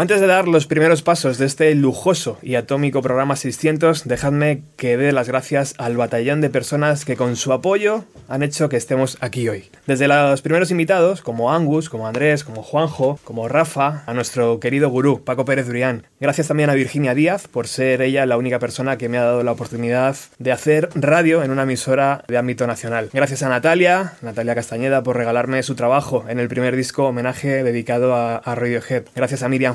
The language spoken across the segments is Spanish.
Antes de dar los primeros pasos de este lujoso y atómico programa 600, dejadme que dé las gracias al batallón de personas que con su apoyo han hecho que estemos aquí hoy. Desde los primeros invitados, como Angus, como Andrés, como Juanjo, como Rafa, a nuestro querido gurú, Paco Pérez Durián. Gracias también a Virginia Díaz por ser ella la única persona que me ha dado la oportunidad de hacer radio en una emisora de ámbito nacional. Gracias a Natalia, Natalia Castañeda, por regalarme su trabajo en el primer disco homenaje dedicado a, Radiohead. Gracias a Miriam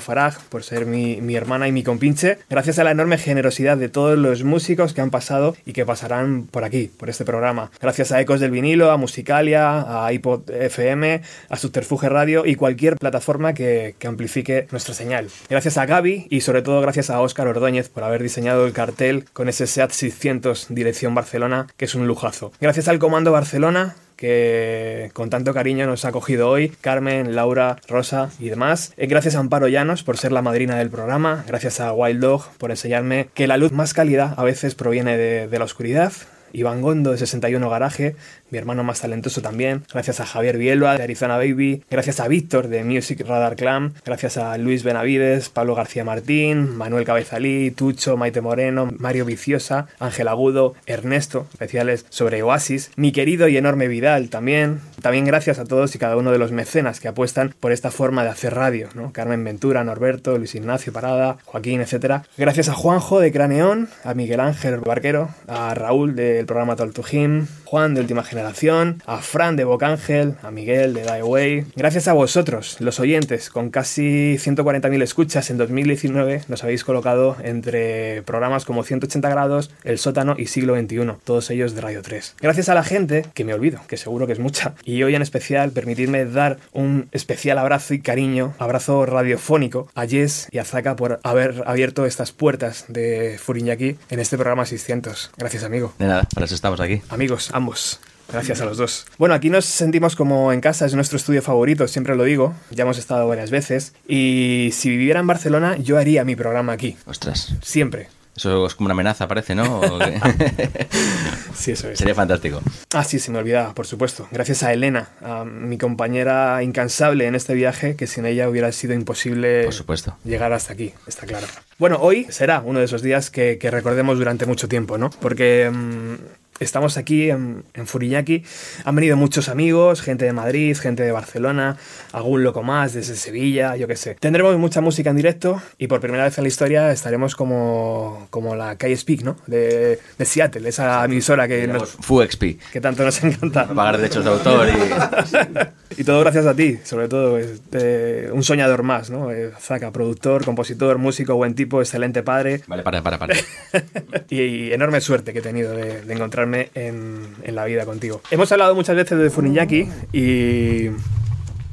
Por ser mi, mi, hermana y mi compinche. Gracias a la enorme generosidad de todos los músicos que han pasado y que pasarán por aquí, por este programa. Gracias a Ecos del Vinilo, a Musicalia, a iPod FM, a Subterfuge Radio y cualquier plataforma que, que amplifique nuestra señal. Gracias a Gaby y sobre todo gracias a Óscar Ordóñez por haber diseñado el cartel con ese SEAT 600 dirección Barcelona, que es un lujazo. Gracias al Comando Barcelona, que con tanto cariño nos ha acogido hoy, Carmen, Laura, Rosa y demás. Eh, gracias a Amparo Llanos por ser la madrina del programa, gracias a Wild Dog por enseñarme que la luz más cálida a veces proviene de, de la oscuridad. Iván Gondo de 61 Garaje, mi hermano más talentoso también, gracias a Javier Bielba de Arizona Baby, gracias a Víctor de Music Radar Clan, gracias a Luis Benavides, Pablo García Martín, Manuel Cabezalí, Tucho, Maite Moreno, Mario Viciosa, Ángel Agudo, Ernesto, especiales sobre Oasis, mi querido y enorme Vidal también, también gracias a todos y cada uno de los mecenas que apuestan por esta forma de hacer radio, ¿no? Carmen Ventura, Norberto, Luis Ignacio Parada, Joaquín, etc. Gracias a Juanjo de Craneón, a Miguel Ángel Barquero, a Raúl del programa Him, Juan de Última Generación, a Fran de Bocángel, a Miguel de Die Away. Gracias a vosotros, los oyentes, con casi 140.000 escuchas en 2019, nos habéis colocado entre programas como 180 grados, El Sótano y Siglo XXI, todos ellos de Radio 3. Gracias a la gente, que me olvido, que seguro que es mucha, y hoy en especial permitidme dar un especial abrazo y cariño, abrazo radiofónico a Jess y a Zaka por haber abierto estas puertas de Furiñaki en este programa 600. Gracias, amigo. De nada, para eso estamos aquí. Amigos, ambos. Gracias a los dos. Bueno, aquí nos sentimos como en casa, es nuestro estudio favorito, siempre lo digo, ya hemos estado varias veces. Y si viviera en Barcelona, yo haría mi programa aquí. Ostras. Siempre. Eso es como una amenaza, parece, ¿no? sí, eso es. Sería fantástico. Ah, sí, se me olvidaba, por supuesto. Gracias a Elena, a mi compañera incansable en este viaje, que sin ella hubiera sido imposible por supuesto. llegar hasta aquí, está claro. Bueno, hoy será uno de esos días que, que recordemos durante mucho tiempo, ¿no? Porque... Mmm, Estamos aquí en, en, Furiñaki. Han venido muchos amigos, gente de Madrid, gente de Barcelona, algún loco más desde Sevilla, yo qué sé. Tendremos mucha música en directo y por primera vez en la historia estaremos como, como la calle Speak, ¿no? De, de Seattle, esa emisora que, nos, FUXP. que tanto nos encanta. Pagar derechos de autor y... y todo gracias a ti, sobre todo. Este, un soñador más, ¿no? Zaka, productor, compositor, músico, buen tipo, excelente padre. Vale, para, para, para. y, y, enorme suerte que he tenido de, de encontrar en, en, la vida contigo. Hemos hablado muchas veces de Funiñaki y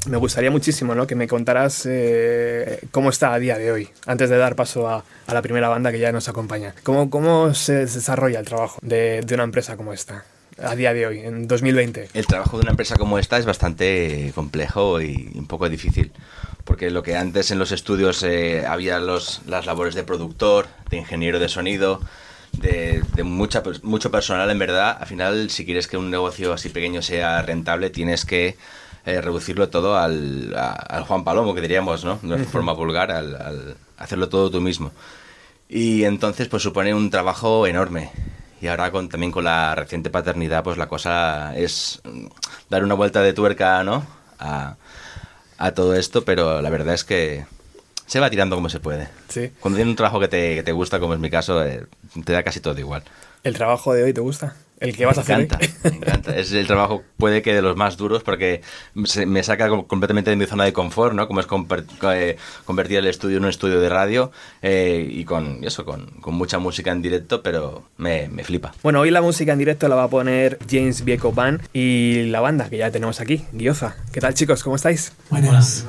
me gustaría muchísimo ¿no? que me contaras eh, cómo está a día de hoy, antes de dar paso a, a la primera banda que ya nos acompaña. ¿Cómo, cómo se desarrolla el trabajo de, de una empresa como esta? a día de hoy, en 2020? El trabajo de una empresa como esta es bastante complejo y un poco difícil, porque lo que antes en los estudios eh, había los, las labores de productor, de ingeniero de sonido, de, de, mucha, mucho personal, en verdad, al final, si quieres que un negocio así pequeño sea rentable, tienes que eh, reducirlo todo al, a, al, Juan Palomo, que diríamos, ¿no? De forma vulgar, al, al, hacerlo todo tú mismo. Y entonces, pues supone un trabajo enorme. Y ahora con, también con la reciente paternidad, pues la cosa es dar una vuelta de tuerca, ¿no? A, a todo esto, pero la verdad es que se va tirando como se puede. Sí. Cuando tienes un trabajo que te, que te gusta, como es mi caso, eh, te da casi todo igual. ¿El trabajo de hoy te gusta? ¿El que vas me a hacer encanta, hoy? Me encanta. Es el trabajo, puede que de los más duros, porque se, me saca completamente de mi zona de confort, ¿no? Como es eh, convertir el estudio en un estudio de radio eh, y con eso, con, con, mucha música en directo, pero me, me, flipa. Bueno, hoy la música en directo la va a poner James Vieco Band y la banda que ya tenemos aquí, Guioza. ¿Qué tal, chicos? ¿Cómo estáis? Buenas.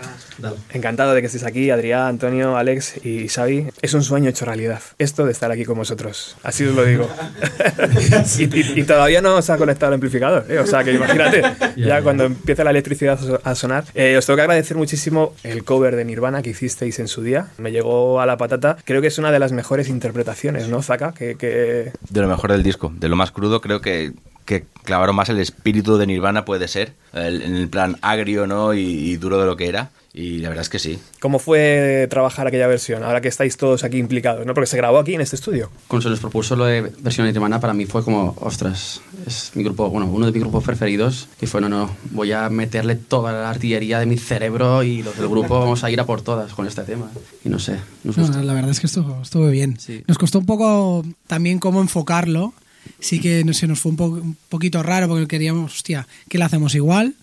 Encantado de que estéis aquí, Adrián, Antonio, Alex y Xavi. Es un sueño hecho realidad, esto de estar aquí con vosotros. Así os lo digo. y, y, y, todavía no os ha conectado el amplificador, ¿eh? o sea que imagínate, ya cuando empiece la electricidad a sonar. Eh, os tengo que agradecer muchísimo el cover de Nirvana que hicisteis en su día. Me llegó a la patata. Creo que es una de las mejores interpretaciones, ¿no, Zaka? Que, que... De lo mejor del disco, de lo más crudo, creo que que clavaron más el espíritu de Nirvana puede ser, el, en el plan agrio ¿no? Y, y, duro de lo que era. Y la verdad es que sí. ¿Cómo fue trabajar aquella versión, ahora que estáis todos aquí implicados? ¿no? Porque se grabó aquí en este estudio. Cuando se nos propuso lo de versión hermana, para mí fue como, ostras, es mi grupo, bueno, uno de mis grupos preferidos. Y fue, no, no, voy a meterle toda la artillería de mi cerebro y los del grupo vamos a ir a por todas con este tema. Y no sé, nos No, la verdad es que estuvo, estuvo bien. Sí. Nos costó un poco también cómo enfocarlo. Sí que no, se nos fue un, po- un poquito raro porque queríamos, hostia, ¿qué la hacemos igual?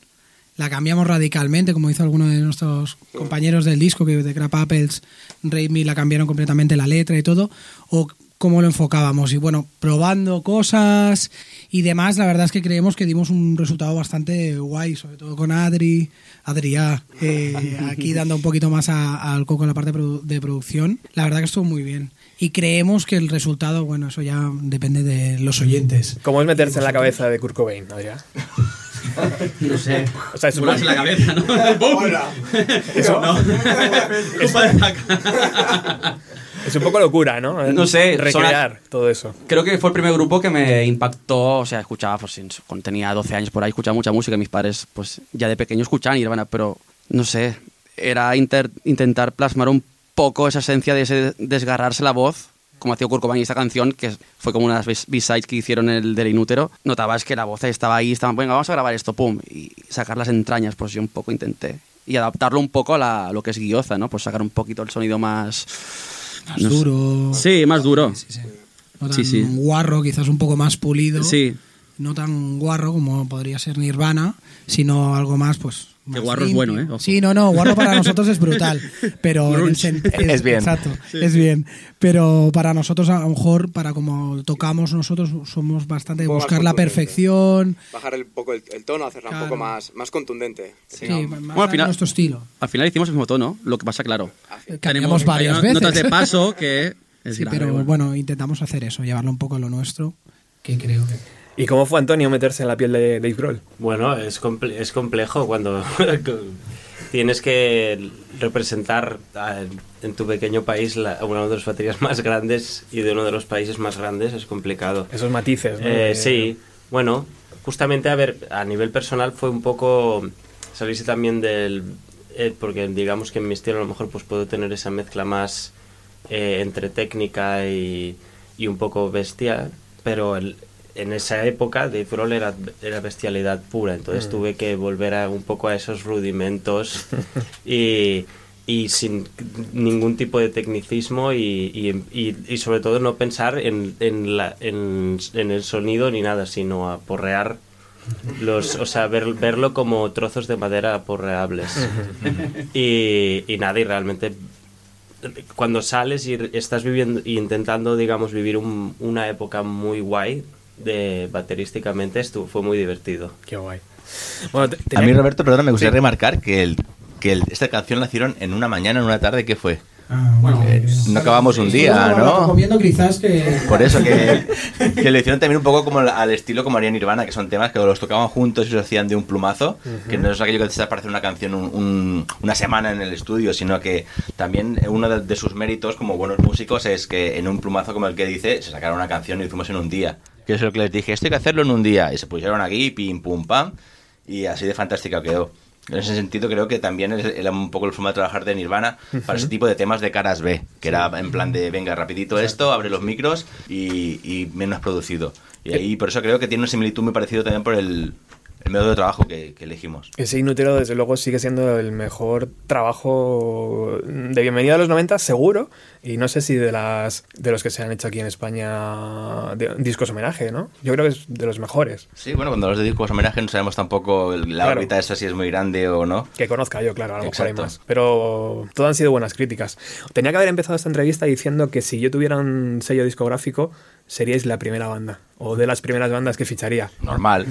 La cambiamos radicalmente, como hizo alguno de nuestros compañeros del disco, que de Crap Apples, Raimi la cambiaron completamente la letra y todo. O cómo lo enfocábamos. Y bueno, probando cosas y demás, la verdad es que creemos que dimos un resultado bastante guay, sobre todo con Adri, Adrià, eh, aquí dando un poquito más al coco en la parte de producción. La verdad que estuvo muy bien. Y creemos que el resultado, bueno, eso ya depende de los oyentes. ¿Cómo es meterse en la cabeza de Kurt Cobain, Adrián? No sé. O sea, es un- Volarse la cabeza, ¿no? Eso- No. Es un poco locura, ¿no? No sé, Recrear todo eso. Creo que fue el primer grupo que me impactó, o sea, escuchaba, pues cuando tenía 12 años por ahí, escuchaba mucha música, mis padres, pues ya de pequeño escuchaban Nirvana, pero no sé, era inter- intentar plasmar un poco esa esencia de ese desgarrarse la voz, como hacía Kurt Cobain y esta canción, que fue como unas B-sides que hicieron el del Inútero, notabas que la voz estaba ahí, estaban, venga, vamos a grabar esto, pum, y sacar las entrañas, pues yo un poco intenté. Y adaptarlo un poco a, la- a lo que es Guioza, ¿no? Pues sacar un poquito el sonido más... Más no sé. duro. Sí, más duro. Sí, sí. No tan Sí, sí. guarro, quizás un poco más pulido. Sí. No tan guarro como podría ser Nirvana, sino algo más, pues. Que guarro es bueno, ¿eh? Ojo. Sí, no, no, guarro para nosotros es brutal. Pero en el sen- Es bien. Exacto, es bien. Pero para nosotros, a lo mejor, para como tocamos nosotros, somos bastante de Un buscar la perfección. Bajar el, poco el, el tono, hacerla Claro. un poco más, más contundente. Sí, más Bueno, al a final- nuestro estilo. Al final hicimos el mismo tono, lo que pasa, claro. Cambiamos varias hay veces. notas de paso que... es Sí, grave, pero bueno. bueno, intentamos hacer eso, llevarlo un poco a lo nuestro, que creo que... ¿Y cómo fue Antonio meterse en la piel de Dave Grohl? Bueno, es, comple- es complejo cuando tienes que representar a- en tu pequeño país la- una de las baterías más grandes y de uno de los países más grandes es complicado. Esos matices, ¿no? Eh, sí, bueno, justamente a ver, a nivel personal fue un poco salirse también del... eh, porque digamos que en mi estilo a lo mejor pues puedo tener esa mezcla más eh, entre técnica y, y un poco bestia, pero el- en esa época Dave Grohl era, era bestialidad pura, entonces Mm. tuve que volver a, un poco a esos rudimentos y, y sin ningún tipo de tecnicismo y, y- y- sobre todo no pensar en, en, la- en- en el sonido ni nada, sino a porrear los, o sea, ver- verlo como trozos de madera porreables. y, y nada, y realmente cuando sales y estás viviendo y intentando, digamos, vivir un- una época muy guay de baterísticamente, esto fue muy divertido. Qué guay. Bueno, te- A mí, Roberto, perdón, me gustaría Sí. remarcar que, el, que el- esta canción la hicieron en una mañana, en una tarde, ¿qué fue? bueno, Eh, no acabamos un día, ¿no? comiendo quizás que... Por eso que, que lo hicieron también un poco como al- estilo como haría Nirvana, que son temas que los tocaban juntos y los hacían de un plumazo, que no es aquello que te hacer una canción un- un- una semana en el estudio, sino que también uno de, de sus méritos como buenos músicos es que en un plumazo como el que dice, se sacaron una canción y lo hicimos en un día. Que es lo que les dije, esto hay que hacerlo en un día. Y se pusieron aquí, pim, pum, pam, y así de fantástica quedó. En ese sentido creo que también era un poco el forma de trabajar de Nirvana para ese tipo de temas de caras B, que era en plan de, venga, rapidito esto, abre los micros y, y menos producido. Y ahí por eso creo que tiene una similitud muy parecido también por el método de trabajo que, que elegimos. Ese Inútero, desde luego, sigue siendo el mejor trabajo de bienvenida a los 90, seguro. Y no sé si de las de los que se han hecho aquí en España de, discos homenaje, ¿no? Yo creo que es de los mejores. Sí, bueno, cuando los de discos homenaje no sabemos tampoco la Claro. órbita esa si es muy grande o no. Que conozca yo, claro, a lo mejor hay más. Pero todo han sido buenas críticas. Tenía que haber empezado esta entrevista diciendo que si yo tuviera un sello discográfico, seríais la primera banda. O de las primeras bandas que ficharía. Normal.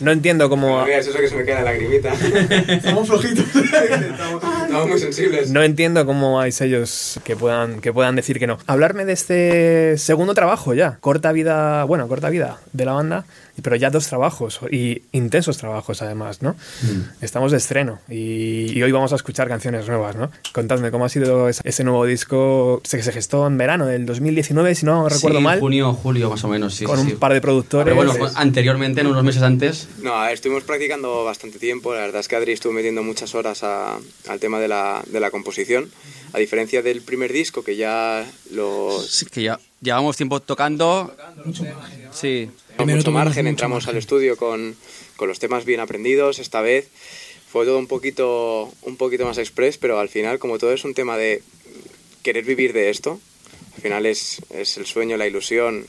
No entiendo cómo... No digas eso que se me queda la lagrimita. Estamos flojitos. Estamos muy sensibles. No entiendo cómo hay sellos que puedan, que puedan decir que no. Hablarme de este segundo trabajo ya. Corta vida, bueno, corta vida de la banda, pero ya dos trabajos y intensos trabajos además, ¿no? Estamos de estreno y, y hoy vamos a escuchar canciones nuevas, ¿no? Contadme cómo ha sido ese, ese nuevo disco que se gestó en verano del 2019, si no recuerdo Sí, mal, junio, julio más o menos, sí. con sí, un sí. par de productores. Pero bueno, fue anteriormente, en unos meses antes, No, a ver, estuvimos practicando bastante tiempo. La verdad es que Adri estuvo metiendo muchas horas a- al tema de la, de la composición. A diferencia del primer disco, que ya lo. sí, que ya llevamos tiempo tocando. Sí. Primero mucho margen, mucho entramos margen. al estudio con, con los temas bien aprendidos. Esta vez fue todo un poquito, un poquito más express, pero al final, como todo es un tema de querer vivir de esto, al final es, es el sueño, la ilusión,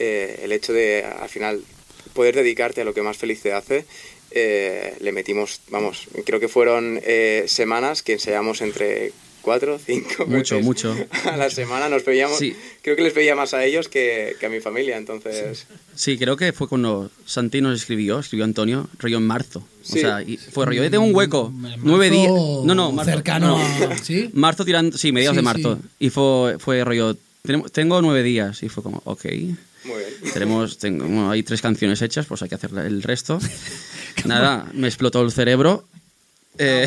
eh, el hecho de al final poder dedicarte a lo que más feliz te hace. eh, le metimos, vamos, creo que fueron eh, semanas que ensayamos entre cuatro, cinco Mucho, veces mucho. a la semana. Nos veíamos, Sí. creo que les veía más a ellos que, que a mi familia, entonces... Sí, creo que fue cuando Santi nos escribió, escribió Antonio, rollo en marzo. Sí. O sea, y fue rollo, yo tengo un hueco, Marzo nueve días. No, no, marzo, cercano no. ¿sí? Marzo tirando, sí, mediados Sí, de marzo. sí. Y fue, fue rollo, tengo nueve días. Y fue como, ok. Muy bien. Tenemos, tengo, bueno, hay tres canciones hechas, pues hay que hacer el resto. Nada, me explotó el cerebro. Eh,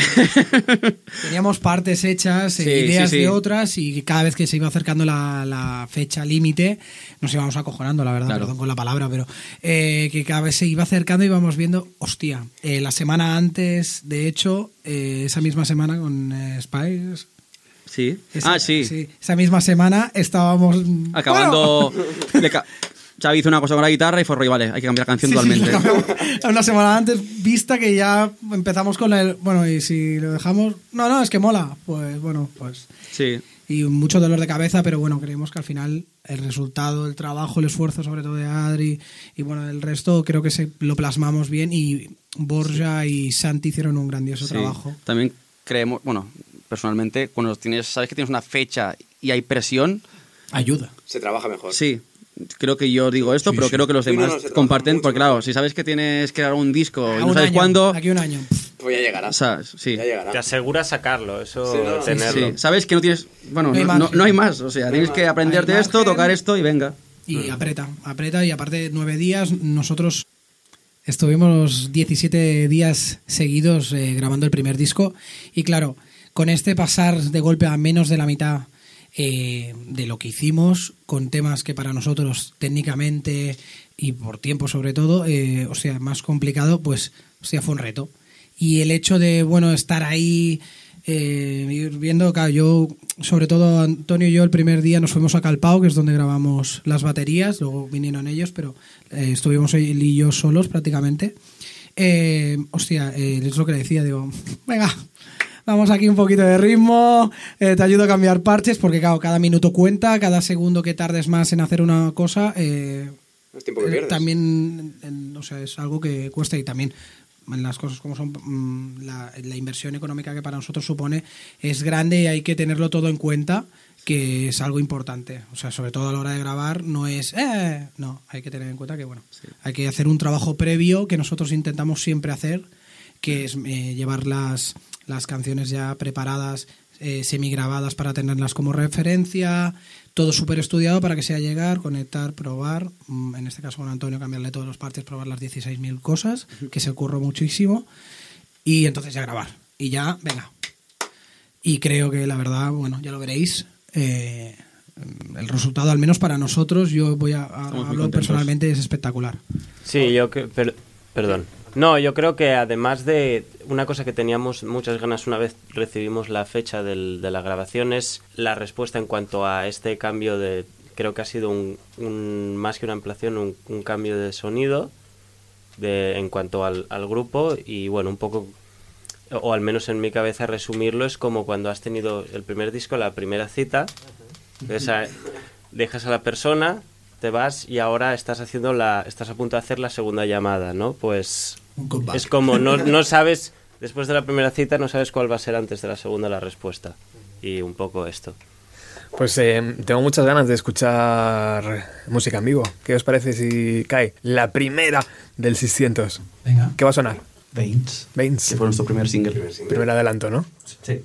Teníamos partes hechas, eh, Sí, ideas sí, sí. de otras y cada vez que se iba acercando la, la fecha límite nos íbamos acojonando, la verdad, Claro. perdón con la palabra, pero eh, que cada vez se iba acercando y íbamos viendo, hostia, eh, la semana antes, de hecho, eh, esa misma semana con eh, Spice, sí. esa- ah, sí. esa misma semana estábamos... Acabando. le ca- Xavi hizo una cosa con la guitarra y fue rollo, vale, hay que cambiar canción Sí, sí, totalmente. una semana antes, vista que ya empezamos con el... Bueno, y si lo dejamos... No, no, es que mola. Pues bueno, pues... sí. y mucho dolor de cabeza, pero bueno, creemos que al final el resultado, el trabajo, el esfuerzo sobre todo de Adri y bueno, el resto creo que se, lo plasmamos bien y Borja y Santi hicieron un grandioso Sí. trabajo. También creemos, bueno, personalmente, cuando tienes, sabes que tienes una fecha y hay presión, Ayuda. Se trabaja mejor. sí. Creo que yo digo esto, Sí, pero sí. creo que los no, demás no, comparten, porque claro, si sabes que tienes que grabar un disco y A no un sabes año, cuándo, Aquí un año. Pues ya llegará. o sea, sí. Ya llegará. Te asegura sacarlo, eso, Sí, no, tenerlo. Sí, sabes que no tienes, bueno, No hay no, no- margen. no hay más, o sea, tienes que aprenderte esto, tocar esto y venga. Y aprieta, aprieta y aparte nueve días, nosotros estuvimos 17 días seguidos eh, grabando el primer disco y claro, con este pasar de golpe a menos de la mitad eh, de lo que hicimos, con temas que para nosotros técnicamente y por tiempo sobre todo, eh, o sea, más complicado, pues, o sea, fue un reto. Y el hecho de, bueno, estar ahí, eh, ir viendo, claro, yo, sobre todo Antonio y yo, el primer día nos fuimos a Calpao, que es donde grabamos las baterías, luego vinieron ellos, pero eh, estuvimos él y yo solos prácticamente. Eh, hostia, eh, es lo que le decía, digo, venga, vamos aquí un poquito de ritmo, eh, te ayudo a cambiar parches, porque claro, cada minuto cuenta, cada segundo que tardes más en hacer una cosa, eh, Es tiempo que pierdes. también, o sea, es algo que cuesta y también en las cosas como son mm, la, la inversión económica que para nosotros supone es grande y hay que tenerlo todo en cuenta que es algo importante. O sea sobre todo a la hora de grabar no es eh, no hay que tener en cuenta que bueno hay que hacer un trabajo previo que nosotros intentamos siempre hacer que es eh, llevar las, las canciones ya preparadas eh, semigrabadas para tenerlas como referencia todo súper estudiado para que sea llegar, conectar, probar. Mm, En este caso con Antonio cambiarle todos los partes, probar las 16.000 cosas, que se curró muchísimo. Y entonces ya grabar. Y ya, venga. Y creo que la verdad, bueno, ya lo veréis. eh, el resultado, al menos para nosotros, yo voy a, a- hablo personalmente, es espectacular. Sí, yo que, per- perdón. No, yo creo que además de una cosa que teníamos muchas ganas una vez recibimos la fecha del- de la grabación es la respuesta en cuanto a este cambio de creo que ha sido un, un- más que una ampliación un, un cambio de sonido de en cuanto al, al grupo y bueno un poco o al menos en mi cabeza resumirlo es como cuando has tenido el primer disco la primera cita dejas a la persona, te vas y ahora estás haciendo la, estás a punto de hacer la segunda llamada, ¿no? Pues. Es como no, no sabes, después de la primera cita no sabes cuál va a ser antes de la segunda la respuesta. Y un poco esto. Pues eh, tengo muchas ganas de escuchar música en vivo. ¿Qué os parece si cae la primera del 600? Venga. ¿Qué va a sonar? Veins. Veins. Que fue nuestro primer single. Primer adelanto, ¿no? Sí.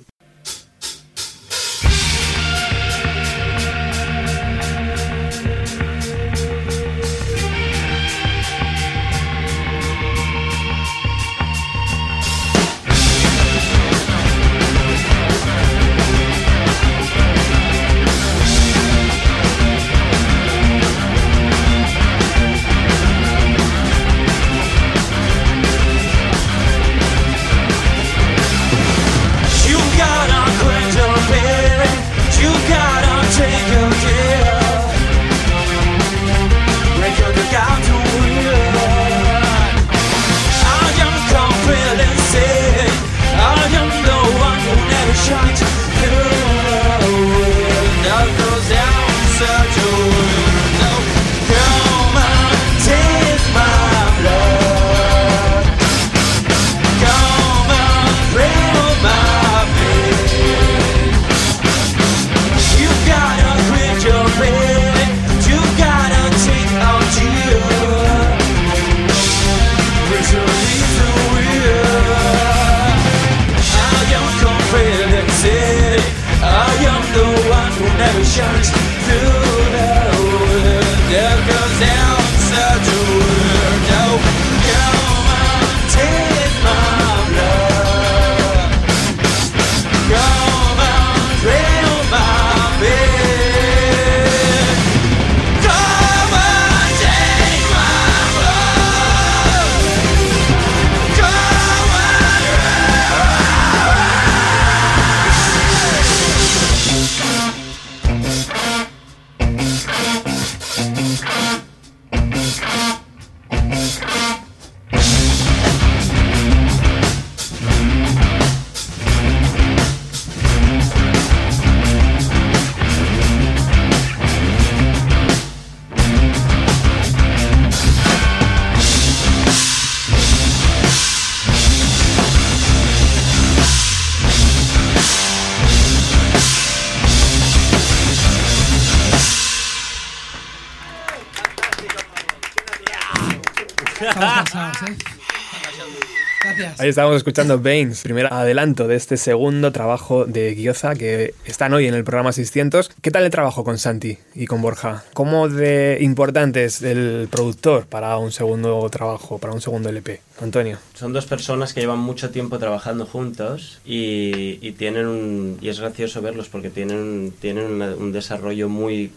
Estábamos escuchando Veins, primer adelanto de este segundo trabajo de Gyoza que están hoy en el programa 600. ¿Qué tal el trabajo con Santi y con Borja? ¿Cómo de importante es el productor para un segundo trabajo, para un segundo LP? Antonio. Son dos personas que llevan mucho tiempo trabajando juntos y, y tienen un, y es gracioso verlos porque tienen, tienen una- un desarrollo muy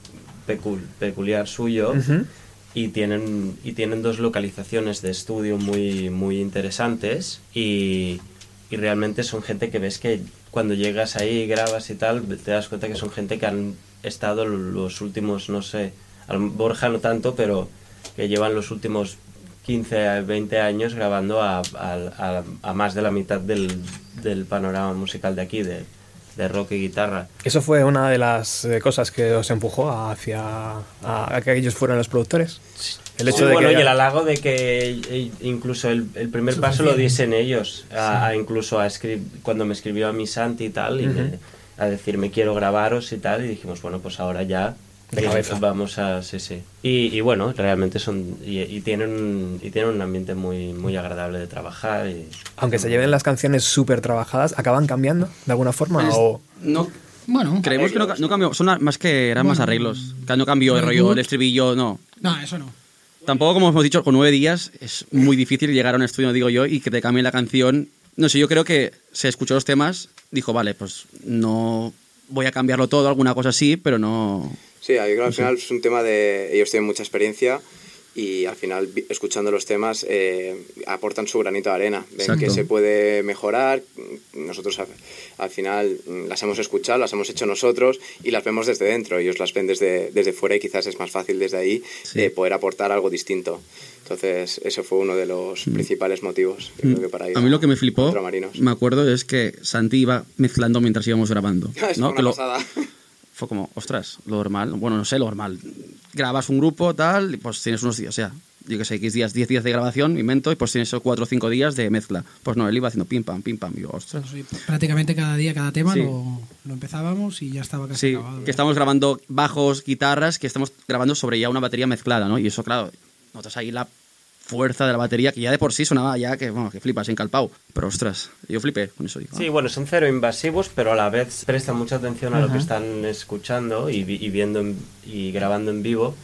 pecul- peculiar suyo. Y tienen y tienen dos localizaciones de estudio muy muy interesantes y, y realmente son gente que ves que cuando llegas ahí grabas y tal te das cuenta que son gente que han estado los últimos no sé al- Borja no tanto pero que llevan los últimos 15 a 20 años grabando a, a- a- a más de la mitad del, del panorama musical de aquí de, de rock y guitarra. ¿Eso fue una de las eh, cosas que os empujó hacia a, a que ellos fueran los productores? El hecho Sí, de bueno, que y el halago de que eh, incluso el, el primer paso lo diesen ellos, a, a incluso a escri- cuando me escribió a mi Santi y tal, y me- a decirme quiero grabaros y tal, y dijimos, bueno, pues ahora ya De cabeza. vamos a... Sí, sí. Y, y bueno, realmente son... Y, y tienen, y tienen un ambiente muy, muy agradable de trabajar. Y, aunque se lleven las canciones súper trabajadas, ¿acaban cambiando de alguna forma? Es- o... No, Bueno, creemos que no, no cambió. Son más que eran más Bueno. arreglos. Que No cambió el rollo, el estribillo, no. no, eso no. Tampoco, como hemos dicho, con nueve días es muy difícil llegar a un estudio, digo yo, y que te cambien la canción. No sé, yo creo que se escuchó los temas, dijo, vale, pues no voy a cambiarlo todo, alguna cosa así, pero no... Sí, yo creo que al final es un tema de... Ellos tienen mucha experiencia y al final, escuchando los temas, eh, aportan su granito de arena. Ven Exacto. que se puede mejorar. Nosotros al, al final mm, las hemos escuchado, las hemos hecho nosotros y las vemos desde dentro. Ellos las ven desde, desde fuera y quizás es más fácil desde ahí Sí. eh, poder aportar algo distinto. Entonces, eso fue uno de los principales motivos. yo creo que para ir Mm. a mí lo que me flipó, me acuerdo, es que Santi iba mezclando mientras íbamos grabando. Es ¿no? una Que lo-. Fue como, ostras, lo normal, bueno, no sé, lo normal. Grabas un grupo, tal, y pues tienes unos días, o sea, yo que sé, X días, 10 días de grabación, invento, y pues tienes esos 4 o 5 días de mezcla. Pues no, él iba haciendo pim pam, pim pam, y yo, ostras. Sí, prácticamente cada día, cada tema Sí. lo, lo empezábamos y ya estaba casi Sí, acabado. que estamos grabando bajos, guitarras, que estamos grabando sobre ya una batería mezclada, ¿no? Y eso, claro, notas ahí la fuerza de la batería, que ya de por sí sonaba ya que, bueno, que flipas encalpado. Pero ostras, yo flipé con eso. digo, Sí, ah. bueno, son cero invasivos, pero a la vez prestan mucha atención a lo que están escuchando y, y viendo en- y grabando en vivo.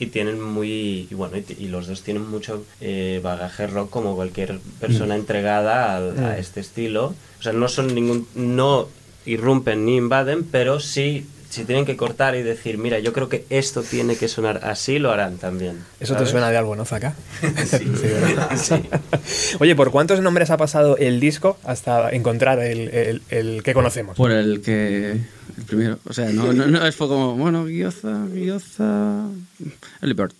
Y tienen muy. Y bueno, y, y los dos tienen mucho eh, bagaje rock como cualquier persona entregada al- a, este estilo. O sea, no son ningún. No irrumpen ni invaden, pero sí. Si tienen que cortar y decir, mira, yo creo que esto tiene que sonar así, lo harán también. Eso te suena de algo, ¿no, Zaka? Sí, ¿verdad? sí. Oye, ¿por cuántos nombres ha pasado el disco hasta encontrar el, el- el que conocemos? Por el que. El primero. O sea, no, no, no es como, bueno, Guioza, Guioza. Early Bird.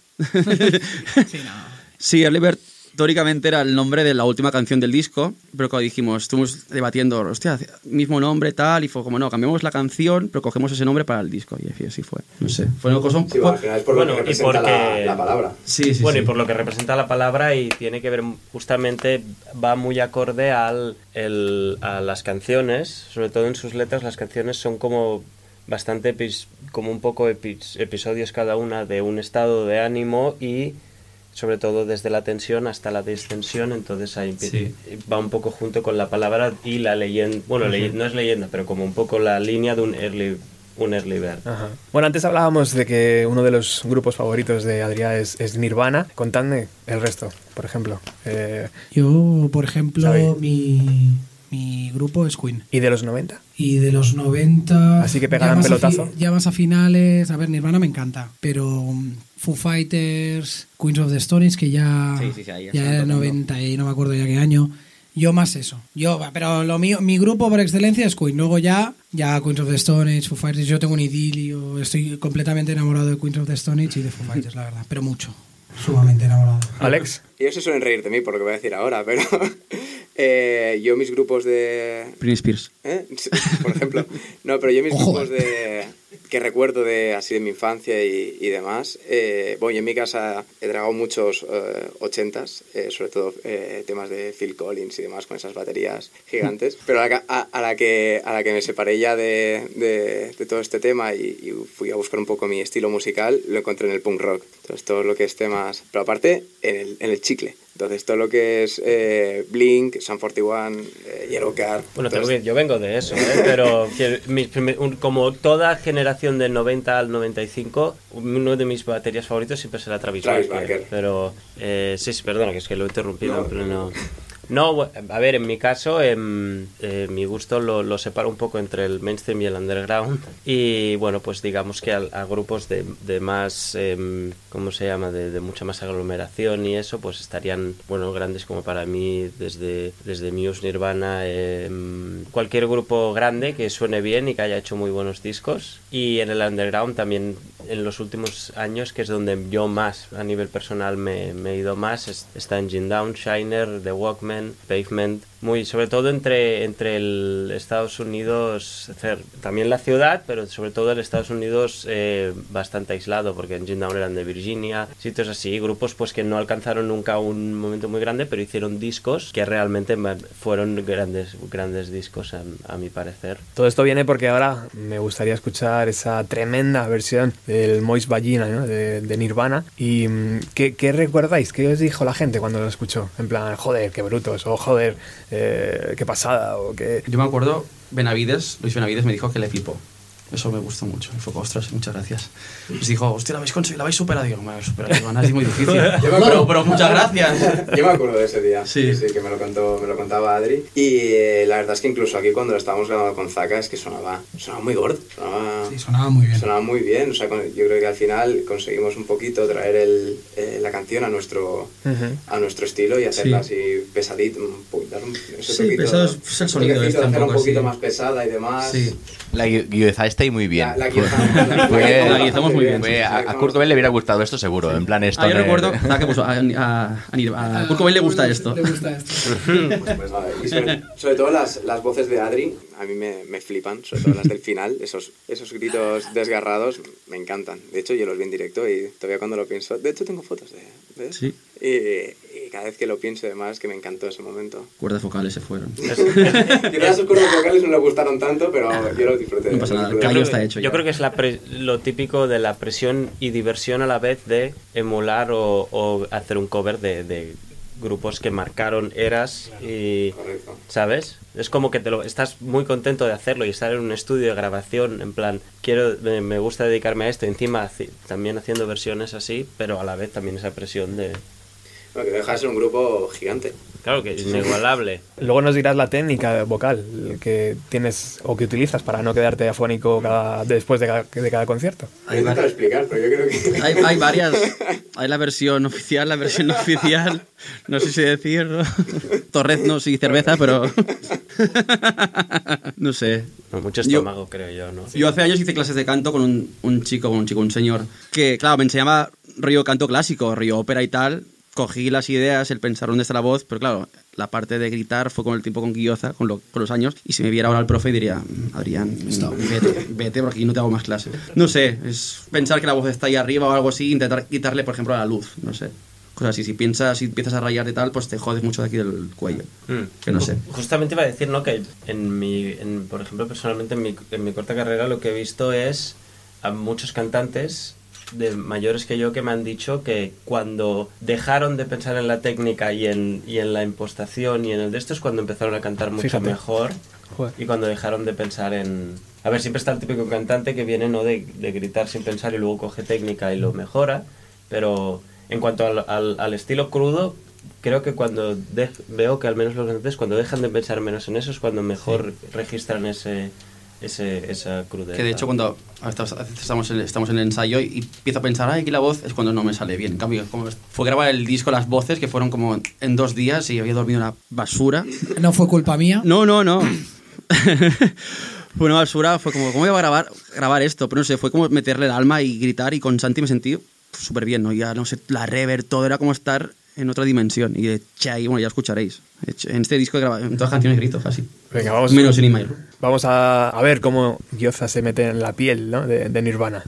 Sí, no. Sí, Early Bird teóricamente era el nombre de la última canción del disco, pero cuando dijimos, estuvimos debatiendo, hostia, mismo nombre, tal, y fue como, no, cambiamos la canción, pero cogemos ese nombre para el disco. Y así fue. No sé. Fue una cosa un Sí, poco- bueno, al final es por Bueno, lo que representa porque- la, la palabra. Sí, sí, bueno, sí. y por lo que representa la palabra y tiene que ver justamente, va muy acorde al, el- a las canciones, sobre todo en sus letras, las canciones son como bastante, epis- como un poco epis- episodios cada una de un estado de ánimo y sobre todo desde la tensión hasta la distensión, entonces ahí Sí. va un poco junto con la palabra y la leyenda, bueno, leye- no es leyenda, pero como un poco la línea de un early, un early bird. Ajá. Bueno, antes hablábamos de que uno de los grupos favoritos de Adrián es, es Nirvana. Contadme el resto, por ejemplo. Eh, Yo, por ejemplo, mi, mi grupo es Queen. ¿Y de los 90? Y de los 90... Así que ya pegaran más a pelotazo. Ya más a finales... A ver, Nirvana me encanta, pero um, Foo Fighters, Queens of the Stones, que ya, Sí, sí, sí, ahí ya ya era tocando. 90 y no me acuerdo ya qué año. Yo más eso. Yo, pero lo mío, mi grupo por excelencia es Queen. Luego ya, ya Queens of the Stone Age, Foo Fighters. Yo tengo un idilio. Estoy completamente enamorado de Queens of the Stone Age y de Foo Fighters, la verdad. Pero mucho. Sumamente enamorado. Alex. Ellos se suelen reír de mí por lo que voy a decir ahora, pero eh, yo mis grupos de... Britney Spears. ¿eh? Por ejemplo. No, pero yo mis Ojo. grupos de... que recuerdo de así de mi infancia y, y demás. eh, bueno, yo en mi casa he tragado muchos eh, ochentas, eh, sobre todo eh, temas de Phil Collins y demás con esas baterías gigantes. Pero a la, que- a, a la que, a la que me separé ya de, de, de todo este tema y, y fui a buscar un poco mi estilo musical, lo encontré en el punk rock. Entonces todo lo que es temas... Pero aparte, en el, en el chicle. Entonces todo lo que es eh, Blink, Sun 41, eh, Yellow Card... Bueno, todo también, yo vengo de eso, ¿eh? pero que primer- un- como toda generación del 90 al 95, uno de mis baterías favoritos siempre será Travis, Travis Barker. Pero, eh, sí, sí, perdona, que es que lo he interrumpido No, en pleno... No, bu- a ver, en mi caso, em, eh, mi gusto lo, lo separo un poco entre el mainstream y el underground. Y bueno, pues digamos que a, a grupos de, de más, em, ¿cómo se llama? De, de mucha más aglomeración y eso, pues estarían, bueno, grandes como para mí, desde, desde Muse, Nirvana, em, cualquier grupo grande que suene bien y que haya hecho muy buenos discos. Y en el underground también, en los últimos años, que es donde yo más, a nivel personal, me, me he ido más, es- está Engine Down, Shiner, The Walkman, Pavement, muy, sobre todo entre, entre el Estados Unidos, también la ciudad, pero sobre todo el Estados Unidos eh, bastante aislado, porque Engine Down eran de Virginia, sitios así, grupos pues que no alcanzaron nunca un momento muy grande, pero hicieron discos que realmente fueron grandes, grandes discos a, a mi parecer. Todo esto viene porque ahora me gustaría escuchar esa tremenda versión del Moist Vagina ¿no? de, de Nirvana. ¿Y mm, ¿qué, qué recordáis? ¿Qué os dijo la gente cuando lo escuchó? En plan, joder, qué o joder, eh, qué pasada, o qué... Yo me acuerdo, Benavides, Luis Benavides me dijo que le flipó. Eso me gustó mucho. Y fue, ostras, muchas gracias. Pues dijo, hostia, la habéis conseguido, la habéis superado. Digo, me habéis superado, Iván, es muy difícil. me acuerdo. pero, pero muchas gracias. Yo me acuerdo de ese día. Sí. que me lo, contó, me lo contaba Adri. Y eh, la verdad es que incluso aquí cuando lo estábamos grabando con Zaka es que sonaba, sonaba muy gordo. Sonaba, Sí, sonaba muy bien. sonaba muy bien. O sea, con- yo creo que al final conseguimos un poquito traer el, eh, la canción a nuestro, Ujú. a nuestro estilo y hacerla Sí. así pesadita. Un dar un, ese Sí, pesado es- el sonido toquecito, este, un hacerla un poquito así. más pesada y demás. Sí. La gui- guionizasteis muy bien. La, la guionizamos- muy bien, a, a Kurt Cobain le hubiera gustado esto seguro, en plan esto. Ah, yo de- recuerdo ah, que puso, a, a, a, Nir- a Kurt Cobain le gusta esto. Le gusta esto. Pues, pues nada, y sobre, sobre todo las, las voces de Adri, a mí me, me flipan, sobre todo las del final, esos, esos gritos desgarrados me encantan. De hecho, yo los vi en directo y todavía cuando lo pienso, de hecho tengo fotos de, de eso. Sí. Y, y cada vez que lo pienso, además, que me encantó ese momento. Cuerdas vocales se fueron. Quizás sus cuerdas vocales no le gustaron tanto, pero yo lo disfruté. No pasa nada, callo creo está hecho Yo ya. creo que es la pre- lo típico de la presión y diversión a la vez de emular o, o hacer un cover de, de grupos que marcaron eras y... Correcto. ¿Sabes? Es como que te lo, estás muy contento de hacerlo y estar en un estudio de grabación, en plan, quiero, me, me gusta dedicarme a esto, encima también haciendo versiones así, pero a la vez también esa presión de... Bueno, que deja de ser un grupo gigante. Claro que es inigualable. Luego nos dirás la técnica vocal que tienes o que utilizas para no quedarte afónico cada, después de cada, de cada concierto. Voy a intentar explicar, pero yo creo que... Hay, hay varias. Hay la versión oficial, la versión no oficial. No sé si decir. Torrez no, sí, cerveza, pero. No sé. No, mucho Yo- estómago, creo yo, ¿no? Yo hace años hice clases de canto con un, un chico, con un chico, un señor, que, claro, me enseñaba rollo canto clásico, rollo ópera y tal. Cogí las ideas, el pensar dónde está la voz, pero claro, la parte de gritar fue con el tiempo con Guioza, con, lo- con los años, y si me viera ahora el profe diría, "Mm, Adrián, vete, vete porque aquí no te hago más clases. No sé, es pensar que la voz está ahí arriba o algo así, intentar quitarle, por ejemplo, a la luz, no sé. Cosas así, si piensas, si empiezas a rayar y tal, pues te jodes mucho de aquí del cuello. Mm. Que no sé. Justamente iba a decir, ¿no? Que en mi, en, por ejemplo, personalmente en mi, en mi corta carrera lo que he visto es a muchos cantantes de mayores que yo que me han dicho que cuando dejaron de pensar en la técnica y en, y en la impostación y en el de esto es cuando empezaron a cantar mucho Fíjate. mejor Joder. y cuando dejaron de pensar en... A ver, siempre está el típico cantante que viene no de, de gritar sin pensar y luego coge técnica y lo mejora, pero en cuanto al, al- al estilo crudo, creo que cuando de- veo que al menos los cantantes cuando dejan de pensar menos en eso es cuando mejor registran ese, ese, esa crudeza. Que de hecho cuando estamos en, estamos en el ensayo y empiezo a pensar, ay, aquí la voz es cuando no me sale bien. En cambio, como fue grabar el disco, las voces, que fueron como en dos días y había dormido una basura. No fue culpa mía. No, no, no. fue una basura, fue como, ¿cómo voy a grabar, grabar esto? Pero no sé, fue como meterle el alma y gritar y con Santi me sentí súper bien, ¿no? Ya, no sé, la rever, todo era como estar en otra dimensión. Y de ahí, bueno, ya escucharéis. En este disco, he grabado- en todas las canciones grito. Venga, vamos, Menos en Email. vamos a, a ver cómo Gyoza se mete en la piel ¿no? de, de Nirvana.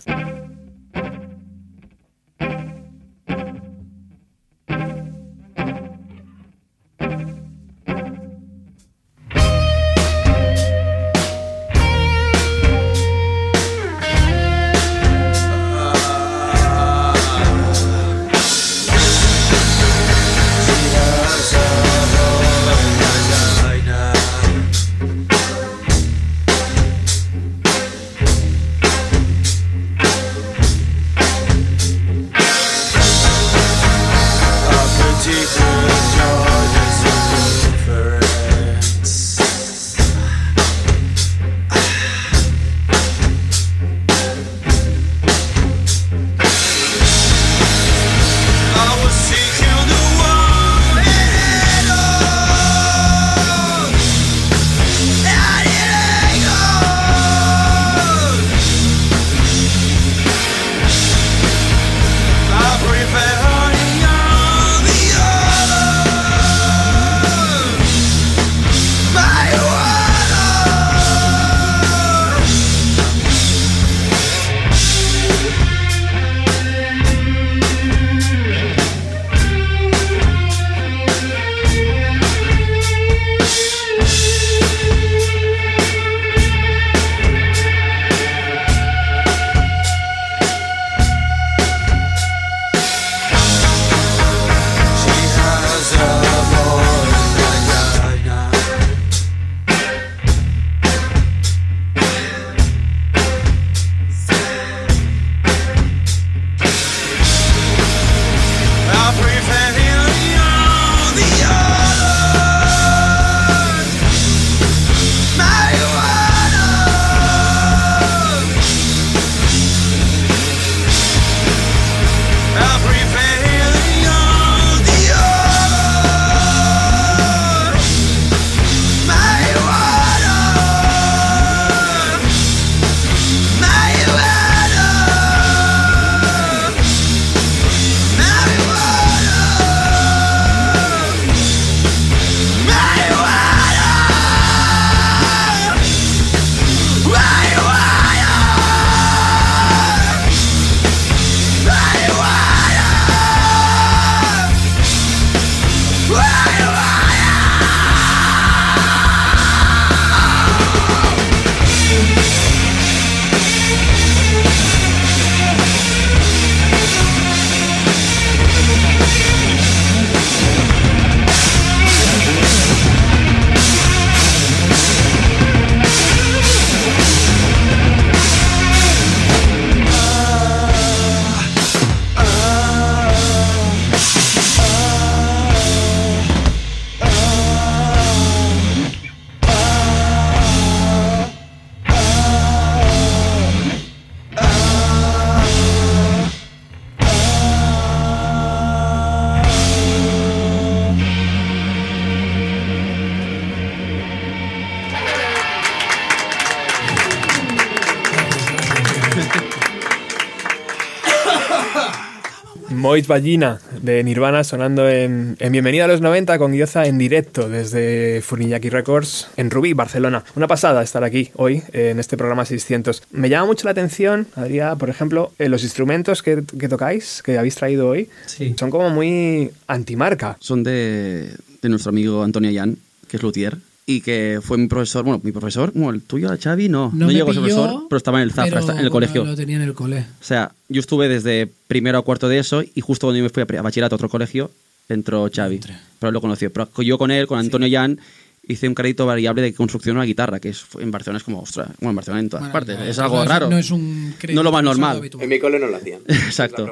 Moit Ballina de Nirvana sonando en, en Bienvenida a los 90 con Guioza en directo desde Furniñaki Records en Rubí, Barcelona. Una pasada estar aquí hoy en este programa 600. Me llama mucho la atención, Adrián, por ejemplo, eh, los instrumentos que, que tocáis, que habéis traído hoy, Sí. son como muy antimarca. Son de, de nuestro amigo Antonio Yan, que es luthier, y que fue mi profesor, bueno, mi profesor, bueno, el tuyo, Xavi, no, no, me llegó a ser pilló, profesor, pero estaba en el Zafra, pero en el bueno, colegio. Lo tenía en el cole. O sea, yo estuve desde primero a cuarto de eso y justo cuando yo me fui a, bachillerato a otro colegio, entró Xavi. Pero él lo conoció. Pero yo con él, con Antonio Yan, hice un crédito variable de construcción de una guitarra, que es, en Barcelona es como, ostras, bueno, en Barcelona en todas Bueno, partes. no, es no algo es- raro. no es un crédito, No lo más no normal. habitual. En mi cole no lo hacían. ¿Es la Exacto.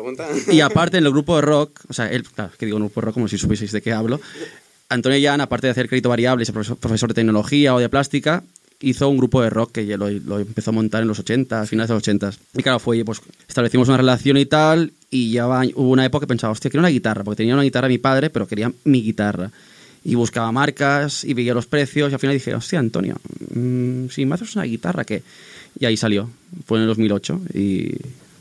Y aparte en el grupo de rock, o sea, él, claro, que digo grupo de rock como si supieseis de qué hablo, Antonio Yan, aparte de hacer crédito variable y ser profesor, profesor de tecnología o de plástica, hizo un grupo de rock que lo, lo empezó a montar en los 80, a finales de los 80. Y claro, fue, pues establecimos una relación y tal, y ya va- hubo una época que pensaba, hostia, quiero una guitarra, porque tenía una guitarra mi padre, pero quería mi guitarra. Y buscaba marcas y veía los precios, y al final dije, hostia, Antonio, mm, si me haces una guitarra, ¿qué? Y ahí salió, fue en el 2008, y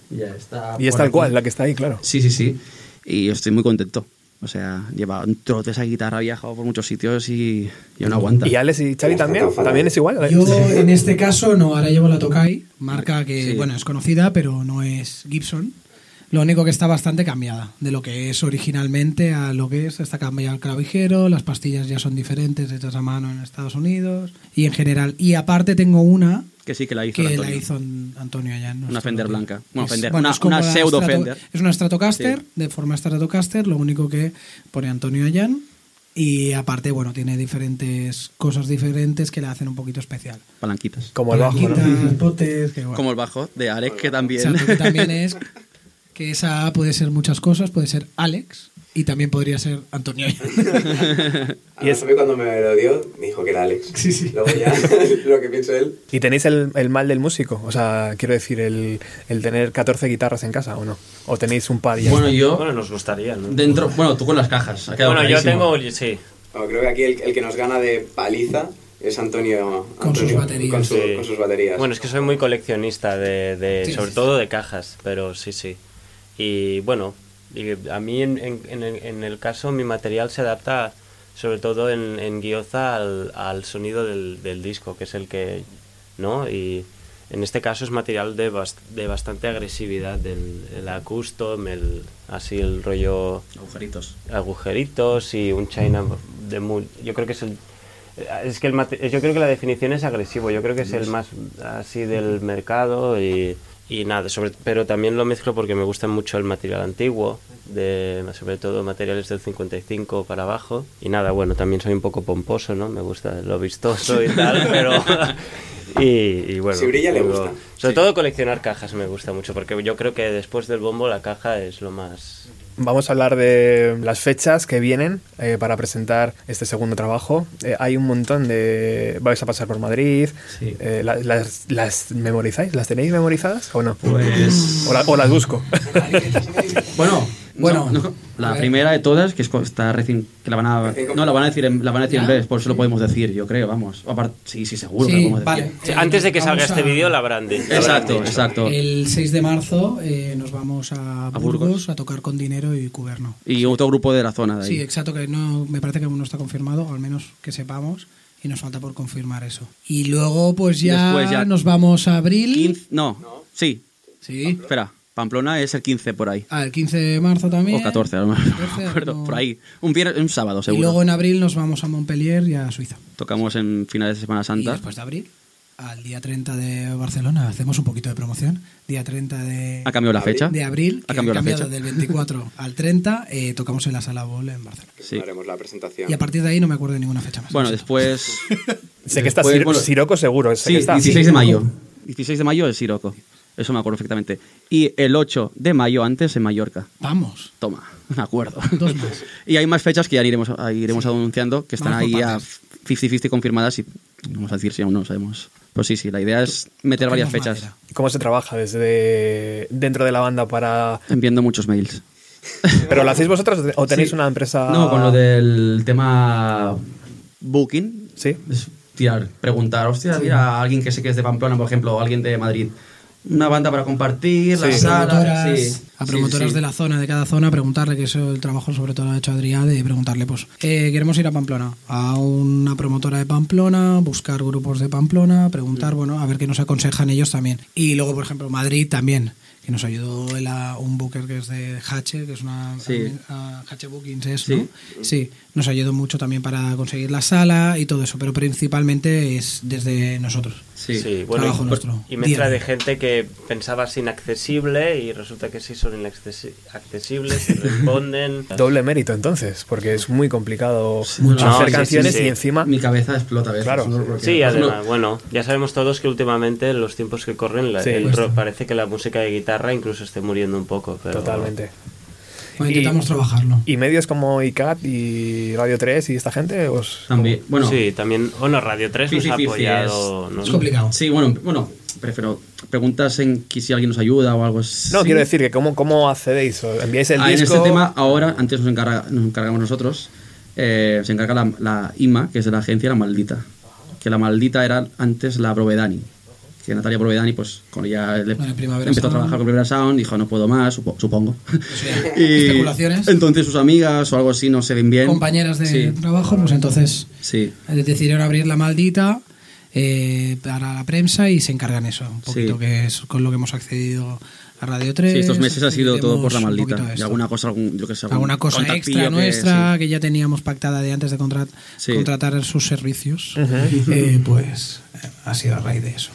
ya está. Y es tal cual, la que está ahí, claro. Sí, sí, sí. Y estoy muy contento. O sea, lleva un trote esa guitarra, ha viajado por muchos sitios y, y aún aguanta. ¿Y Alex y Xavi también? ¿También es igual? Yo en este caso no, ahora llevo la Tokai, marca que Sí. bueno es conocida pero no es Gibson. Lo único que está bastante cambiada de lo que es originalmente a lo que es. Está cambiado el clavijero, las pastillas ya son diferentes, hechas a mano en Estados Unidos y en general. Y aparte tengo una Que sí que la hizo que Antonio. la hizo An- Antonio allá. Una Fender blanca. Bueno, Es- Fender, una- una pseudo Strato- Fender. Es una Stratocaster, Sí. de forma Stratocaster, lo único que pone Antonio Allan. Y aparte, bueno, tiene diferentes cosas diferentes que la hacen un poquito especial. Palanquitas. Como el bajo, ¿no? Palanquitas, potes, que bueno. Como el bajo de Alex, que también. Exacto, que también es que esa puede ser muchas cosas, puede ser Alex y también podría ser Antonio. Y a mí cuando me lo dio, me dijo que era Alex. Sí, sí. Luego ya, lo que pienso él. ¿Y tenéis el, el mal del músico? O sea, quiero decir, el, el tener 14 guitarras en casa o no? ¿O tenéis un par y ya Bueno, está? yo. Bueno, nos gustaría, ¿no? Dentro. Bueno, tú con las cajas. ha Bueno, yo clarísimo. tengo, sí. No, creo que aquí el, el que nos gana de paliza es Antonio. Con sus baterías. Con, su- Sí. con sus baterías. Bueno, es que soy muy coleccionista de, de- Sí, sobre sí, todo de cajas, pero sí, sí. Y bueno, y a mí en, en- en el, en el caso mi material se adapta sobre todo en, Guioza al, al sonido del, del disco, que es el que, ¿no? Y en este caso es material de, bast- de bastante agresividad, del el custom, el, así el rollo Agujeritos. agujeritos y un China de muy, yo creo que es el es que el yo creo que la definición es agresivo yo creo que es el más así del mercado y, y nada sobre pero también lo mezclo porque me gusta mucho el material antiguo de sobre todo materiales del 55 para abajo. Y nada bueno también soy un poco pomposo no me gusta lo vistoso y tal pero y, y bueno Si brilla, le gusta. sobre todo coleccionar cajas me gusta mucho porque yo creo que después del bombo la caja es lo más Vamos a hablar de las fechas que vienen eh, para presentar este segundo trabajo. Eh, hay un montón de... Vais a pasar por Madrid. Sí. Eh, la- las, ¿Las memorizáis? ¿Las tenéis memorizadas o no? Pues. O, la- o las busco. Bueno, Bueno, no, no. la primera de todas, que es está recién. que la van a. No, la van a decir en, la van a decir en breve, por eso lo podemos decir, yo creo, vamos. Aparte, sí, sí, seguro que lo podemos decir. Sí, antes de que salga este vídeo la habrán di- la habrán Exacto, dicho. exacto. El 6 de marzo eh, nos vamos a, Burgos. Burgos, a tocar con dinero y Cuberno. Y otro grupo de la zona de ahí. Sí, exacto, que no me parece que aún no está confirmado, o al menos que sepamos, y nos falta por confirmar eso. Y luego, pues ya, Después ya- nos vamos a abril. 15 no, sí. Sí. Espera, Pamplona es el 15 por ahí. Ah, el 15 de marzo también. O 14, a lo mejor, no 14, me acuerdo, no. por ahí. Un, viernes, un sábado, Y seguro. luego en abril nos vamos a Montpellier y a Suiza. Tocamos en finales de Semana Y Santa. después de abril, al día 30 de Barcelona, hacemos un poquito de promoción. Día 30 de, ¿Ha cambiado la fecha? de abril, ¿Ha cambiado la fecha? del 24 al 30, eh, tocamos en la Sala Bol en Barcelona. Sí. Haremos la presentación. Y a partir de ahí no me acuerdo de ninguna fecha más. Bueno, después. sé que está después, Sir- bueno, Siroco seguro. sé Sí, que está. 16 de mayo. 16 de mayo es Siroco. Eso me acuerdo perfectamente. Y el 8 de mayo antes en Mallorca. Vamos. Toma, me acuerdo. Dos más. y hay más fechas que ya iremos, ahí iremos anunciando, que están Vamos ahí a partes. 50-50 confirmadas y vamos a decir si aún no sabemos. Pues sí, sí, la idea es meter varias fechas. madera. ¿Cómo se trabaja desde dentro de la banda para... Enviando muchos mails. ¿Pero lo hacéis vosotros o tenéis Sí. una empresa...? No, con lo del tema booking. Sí. Es tirar, preguntar, hostia, mira, alguien que sé que es de Pamplona, por ejemplo, o alguien de Madrid. Una banda para compartir, Sí. las salas. promotoras, sí. a promotoras sí. de la zona, de cada zona, preguntarle, que eso el trabajo sobre todo lo ha hecho Adrián, de preguntarle, pues, eh, queremos ir a Pamplona, a una promotora de Pamplona, buscar grupos de Pamplona, Mm. preguntar, bueno, a ver qué nos aconsejan ellos también. Y luego, por ejemplo, Madrid también, que nos ayudó el, a- un booker que es de Hache, que es una... Sí. a- Hache Bookings es, Sí. ¿no? Sí, nos ayudó mucho también para conseguir la sala y todo eso, pero principalmente es desde nosotros. Sí. Sí, bueno, Trabajo y, nuestro. y mezcla de gente que pensabas inaccesible y resulta que sí son inaccesibles y responden. Doble mérito entonces, porque es muy complicado Mucho. hacer No, sí, canciones sí, sí. y encima... Mi cabeza explota a veces. Claro. Sí, además, no- bueno, ya sabemos todos que últimamente en los tiempos que corren la- Sí. el ro- parece que la música de guitarra incluso esté muriendo un poco. Pero Totalmente. Bueno, Y- intentamos trabajarlo. ¿Y medios como ICAT y Radio 3 y esta gente? Os, También, bueno, sí, también, bueno, Radio 3 Sí, nos ha apoyado. ¿no? Es complicado. sí, bueno, bueno, prefiero preguntas en que si alguien nos ayuda o algo así. No, quiero decir que cómo, cómo accedéis, o enviáis el Ah, en disco... este tema, ahora, antes nos, encarga, nos encargamos nosotros, eh, se encarga la, la IMA, que es de la agencia La Maldita. Que la Maldita era antes la Provedani. Que Natalia Provedani, pues, con ella le- empezó Sound. a trabajar con Primavera Sound, dijo, no puedo más, supo- supongo. sea, y especulaciones. entonces sus amigas o algo así no se ven bien. compañeras de Sí, trabajo, pues entonces sí. decidieron abrir la maldita eh, para la prensa y se encargan eso, un poquito Sí. que es con lo que hemos accedido a Radio 3. Sí, estos meses ha sido todo por la maldita. Y alguna cosa, algún, yo que sé, algún Alguna cosa extra que- nuestra sí. que, ya teníamos pactada de antes de contrat- Sí. contratar sus servicios, eh, pues eh, ha sido a raíz de eso.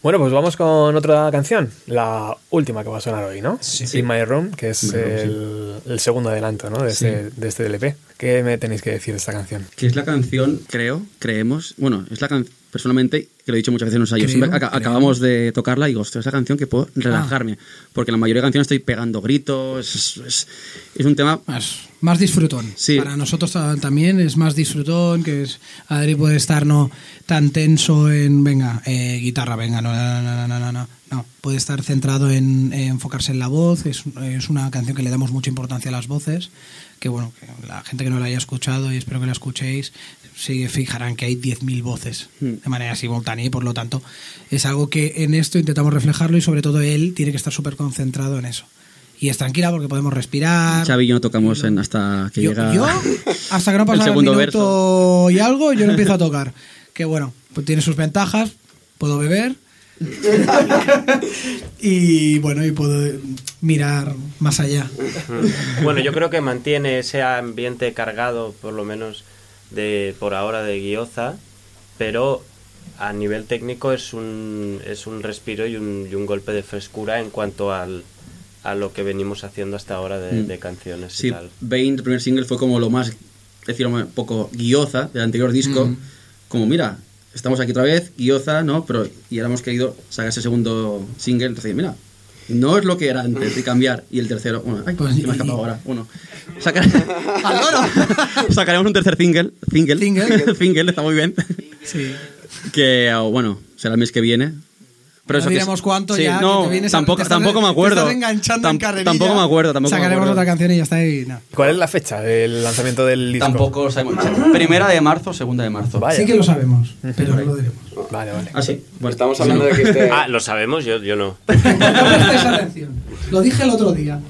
Bueno, pues vamos con otra canción, la última que va a sonar hoy, ¿no? Sí. In My Room, que es sí. el, el segundo adelanto, ¿no? De, este, de este LP. ¿Qué me tenéis que decir de esta canción? Que es la canción, creo, creemos. Bueno, es la canción. Personalmente, que lo he dicho muchas veces en los ensayos, Creo, creo. acabamos de tocarla y digo, hostia, es la canción que puedo relajarme. Porque la mayoría de canciones estoy pegando gritos. Es, es- es un tema. Más disfrutón. Sí. Para nosotros ta- también es más disfrutón, que es Adri puede estar no tan tenso en, venga, eh, guitarra, venga, no, no, no, no, no, no, no. Puede estar centrado en, en enfocarse en la voz. Es, es una canción que le damos mucha importancia a las voces. Que bueno, que la gente que no la haya escuchado y espero que la escuchéis, sí fijarán que hay 10.000 voces Hmm. de manera simultánea y por lo tanto es algo que en esto intentamos reflejarlo y sobre todo él tiene que estar súper concentrado en eso. Y es tranquila porque podemos respirar. Xavi y yo no tocamos en hasta que Yo, llega. yo, hasta que no pasa el, segundo minuto y algo, yo no empiezo a tocar. Que bueno, pues tiene sus ventajas, puedo beber y bueno, y puedo mirar más allá. Bueno, yo creo que mantiene ese ambiente cargado, por lo menos de por ahora, de Guioza, pero a nivel técnico es un, es un respiro y un, y un golpe de frescura en cuanto al, a lo que venimos haciendo hasta ahora de, Mm. de canciones Sí, y tal. Bane, el primer single, fue como lo más, decir, un poco guioza del anterior disco. Mm. Como, mira, estamos aquí otra vez, guioza, ¿no? Pero y ahora hemos querido sacar ese segundo single. Entonces, mira, no es lo que era antes de cambiar. Y el tercero, bueno, ay, Pues, se me ha escapado ahora. Uno. Sacar... Sacaremos un tercer single. Single. Single. single, está muy bien. Sí. que, ah, bueno, será el mes que viene. Pero no diremos es- cuánto sí, ya. no, te vienes tampoco, te estás- tampoco me te acuerdo. estás enganchando en carrerilla. tampoco me acuerdo, tampoco me Sacaremos acuerdo. otra canción y ya está. Y, no. ¿Cuál es la fecha del lanzamiento del disco? Tampoco sabemos. Primera de marzo, segunda de marzo. Vaya. Sí que lo sabemos, pero no lo diremos. Vale, vale. Ah, sí. Bueno, Estamos hablando de que este, Ah, lo sabemos, yo, yo no. No prestéis atención. Lo dije el otro día.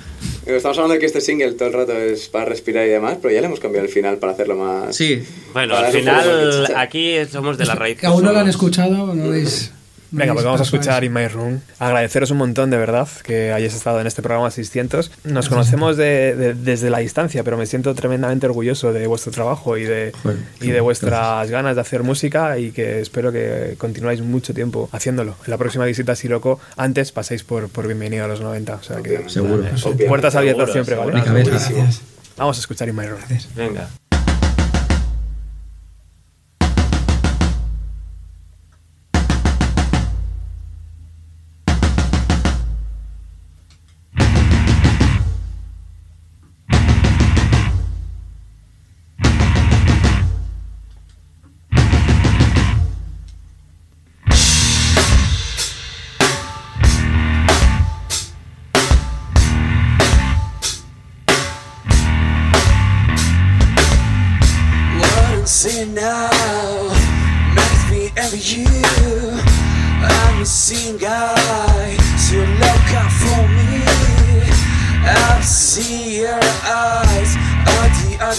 estamos hablando de que este single todo el rato es para respirar y demás, pero ya le hemos cambiado el final para hacerlo más. Sí. Bueno, Para al final aquí somos de la raíz. Que aún no lo han escuchado, no veis. Venga, pues vamos a escuchar. In My Room. Agradeceros un montón, de verdad, que hayáis estado en este programa 600. Nos conocemos de- de- desde la distancia, pero me siento tremendamente orgulloso de vuestro trabajo y de, Joder, y de vuestras ganas de hacer música y que espero que continuáis mucho tiempo haciéndolo. En la próxima visita a Siroco, antes paséis por, por Bienvenido a los 90. O sea que Seguro. Puertas abiertas siempre, ¿vale? Gracias. Vamos a escuchar In My Room. Venga.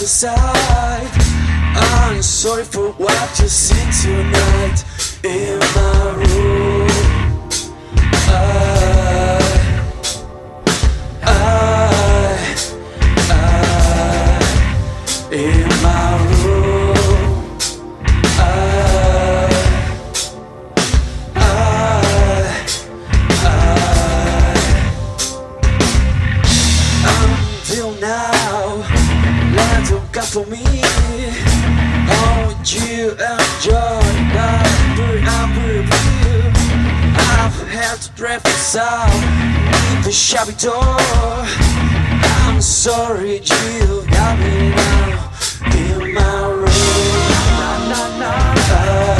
Other side. I'm sorry for what you see tonight in my room. I, with the shabby door. I'm sorry, you got me now in my room. Na, na, na,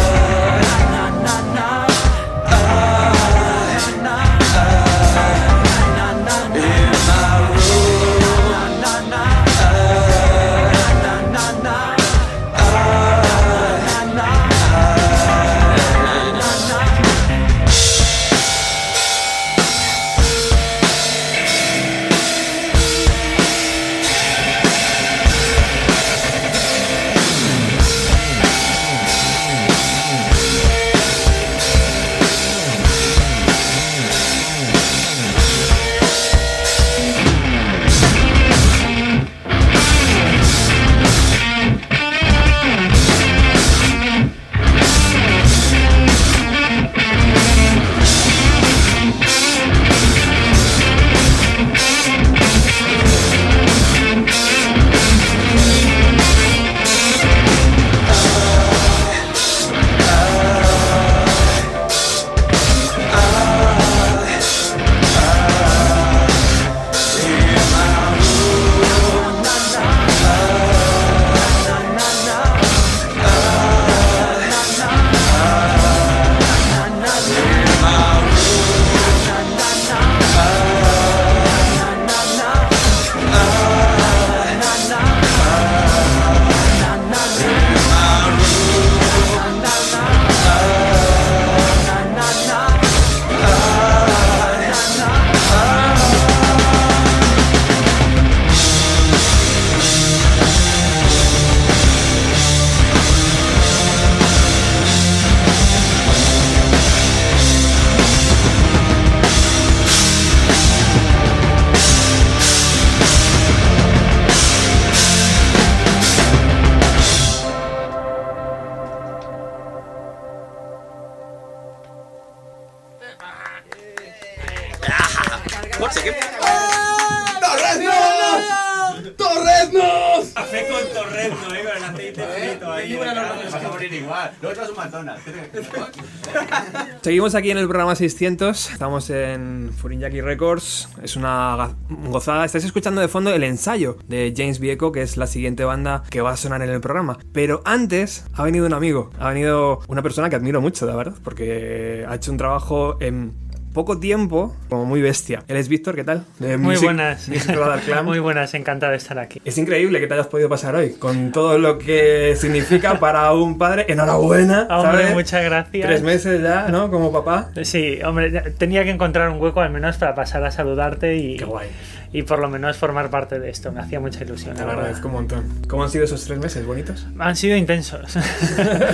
Seguimos aquí en el programa 600, estamos en Furinyaki Records, es una gozada. Estáis escuchando de fondo el ensayo de James Vieco, que es la siguiente banda que va a sonar en el programa. Pero antes ha venido un amigo, ha venido una persona que admiro mucho, la verdad, porque ha hecho un trabajo en poco tiempo como muy bestia. Él es Víctor, ¿qué tal? De Muy Music- buenas. Music. Muy buenas, encantado de estar aquí. Es increíble que te hayas podido pasar hoy, con todo lo que significa para un padre. Enhorabuena. Hombre, ¿sabes? muchas gracias. Tres meses ya, ¿no? Como papá. Sí, hombre, tenía que encontrar un hueco al menos para pasar a saludarte y, Qué guay. y por lo menos formar parte de esto. Me hacía mucha ilusión. Te la lo verdad. agradezco un montón. ¿Cómo han sido esos tres meses? ¿Bonitos? Han sido intensos.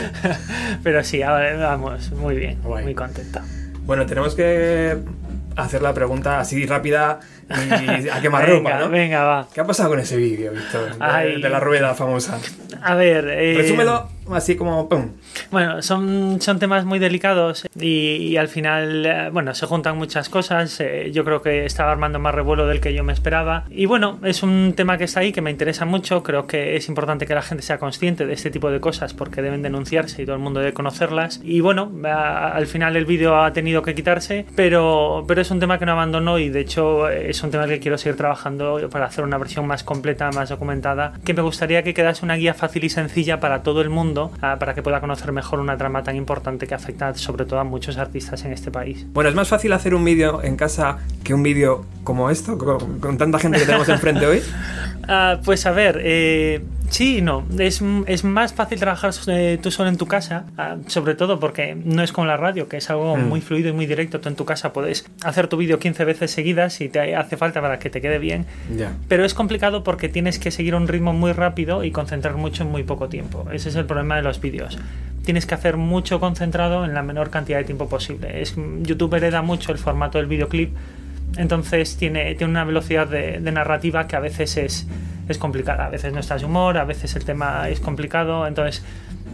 Pero sí, vamos, muy bien, Guay. muy contento. Bueno, tenemos que hacer la pregunta así rápida y a quemarropa, venga, ¿no? venga, va. ¿Qué ha pasado con ese vídeo, Víctor? De, la rueda famosa. A ver, eh, Resúmelo así como ¡pum! Bueno, son, son temas muy delicados y, y al final, eh, bueno, se juntan muchas cosas. eh, yo creo que estaba armando más revuelo del que yo me esperaba. Y bueno, es un tema que está ahí, que me interesa mucho. Creo que es importante que la gente sea consciente de este tipo de cosas porque deben denunciarse y todo el mundo debe conocerlas. Y bueno, a- al final el vídeo ha tenido que quitarse, pero, pero es un tema que no abandono y de hecho es un tema que quiero seguir trabajando para hacer una versión más completa, más documentada, que me gustaría que quedase una guía fácil y sencilla para todo el mundo, ah, para que pueda conocer mejor una trama tan importante que afecta sobre todo a muchos artistas en este país. Bueno, es más fácil hacer un vídeo en casa que un vídeo como esto, con, con tanta gente que tenemos enfrente hoy. Ah, pues a ver, eh, Sí, no. Es, es más fácil trabajar eh, tú solo en tu casa, ah, sobre todo porque no es como la radio, que es algo Mm. muy fluido y muy directo. Tú en tu casa puedes hacer tu vídeo 15 veces seguidas si te hace falta para que te quede bien. Ya. Pero es complicado porque tienes que seguir un ritmo muy rápido y concentrar mucho en muy poco tiempo. Ese es el problema de los vídeos. Tienes que hacer mucho concentrado en la menor cantidad de tiempo posible. Es, YouTube hereda mucho el formato del videoclip, entonces tiene, tiene una velocidad de, de narrativa que a veces es, es complicada. A veces no estás de humor, a veces el tema es complicado, entonces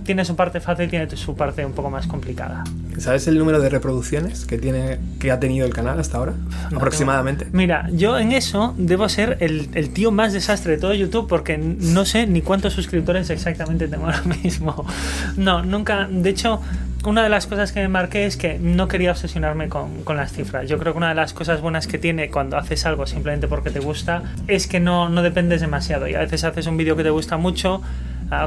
tiene su parte fácil, tiene su parte un poco más complicada. ¿Sabes el número de reproducciones que tiene que ha tenido el canal hasta ahora? Aproximadamente. Mira, yo en eso debo ser el, el tío más desastre de todo YouTube porque no sé ni cuántos suscriptores exactamente tengo ahora mismo. No, nunca. De hecho, una de las cosas que me marqué es que no quería obsesionarme con, con las cifras. Yo creo que una de las cosas buenas que tiene cuando haces algo simplemente porque te gusta es que no, no dependes demasiado. Y a veces haces un vídeo que te gusta mucho,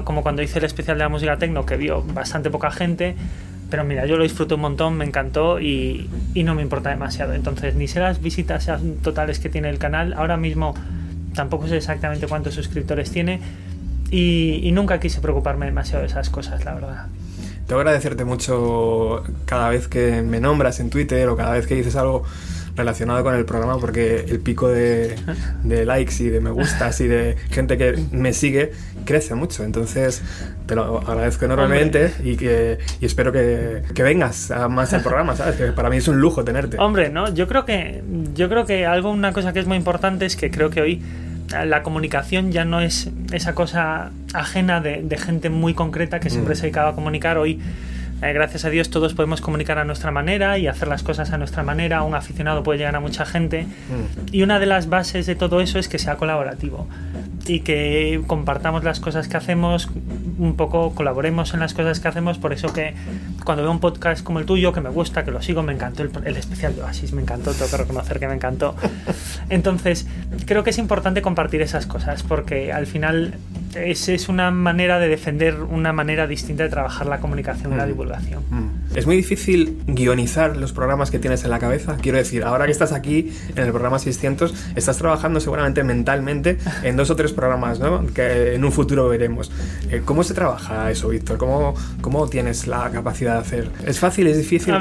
como cuando hice el especial de la música tecno que vio bastante poca gente. Pero mira, yo lo disfruto un montón, me encantó y, y no me importa demasiado. Entonces, ni sé las visitas totales que tiene el canal. Ahora mismo tampoco sé exactamente cuántos suscriptores tiene. Y, y nunca quise preocuparme demasiado de esas cosas, la verdad. Tengo que agradecerte mucho cada vez que me nombras en Twitter o cada vez que dices algo relacionado con el programa porque el pico de, de likes y de me gustas y de gente que me sigue crece mucho. Entonces te lo agradezco enormemente y, que, y espero que, que vengas a más al programa, ¿sabes? Que para mí es un lujo tenerte. Hombre, no, yo creo que yo creo que algo una cosa que es muy importante es que creo que hoy la comunicación ya no es esa cosa ajena de, de gente muy concreta que siempre Mm. se dedicaba a comunicar. Hoy, eh, gracias a Dios, todos podemos comunicar a nuestra manera y hacer las cosas a nuestra manera. Un aficionado puede llegar a mucha gente. Mm. Y una de las bases de todo eso es que sea colaborativo y que compartamos las cosas que hacemos, un poco colaboremos en las cosas que hacemos. Por eso que cuando veo un podcast como el tuyo, que me gusta, que lo sigo, me encantó el, el especial de Oasis, me encantó, tengo que reconocer que me encantó. Entonces, creo que es importante compartir esas cosas porque al final es, es una manera de defender una manera distinta de trabajar la comunicación y la Mm. divulgación. Mm. Es muy difícil guionizar los programas que tienes en la cabeza. Quiero decir, ahora que estás aquí en el programa 600, estás trabajando seguramente mentalmente en dos o tres programas, ¿no? Que en un futuro veremos. Eh, ¿Cómo se trabaja eso, Víctor? ¿Cómo, ¿Cómo tienes la capacidad de hacer? ¿Es fácil? ¿Es difícil? A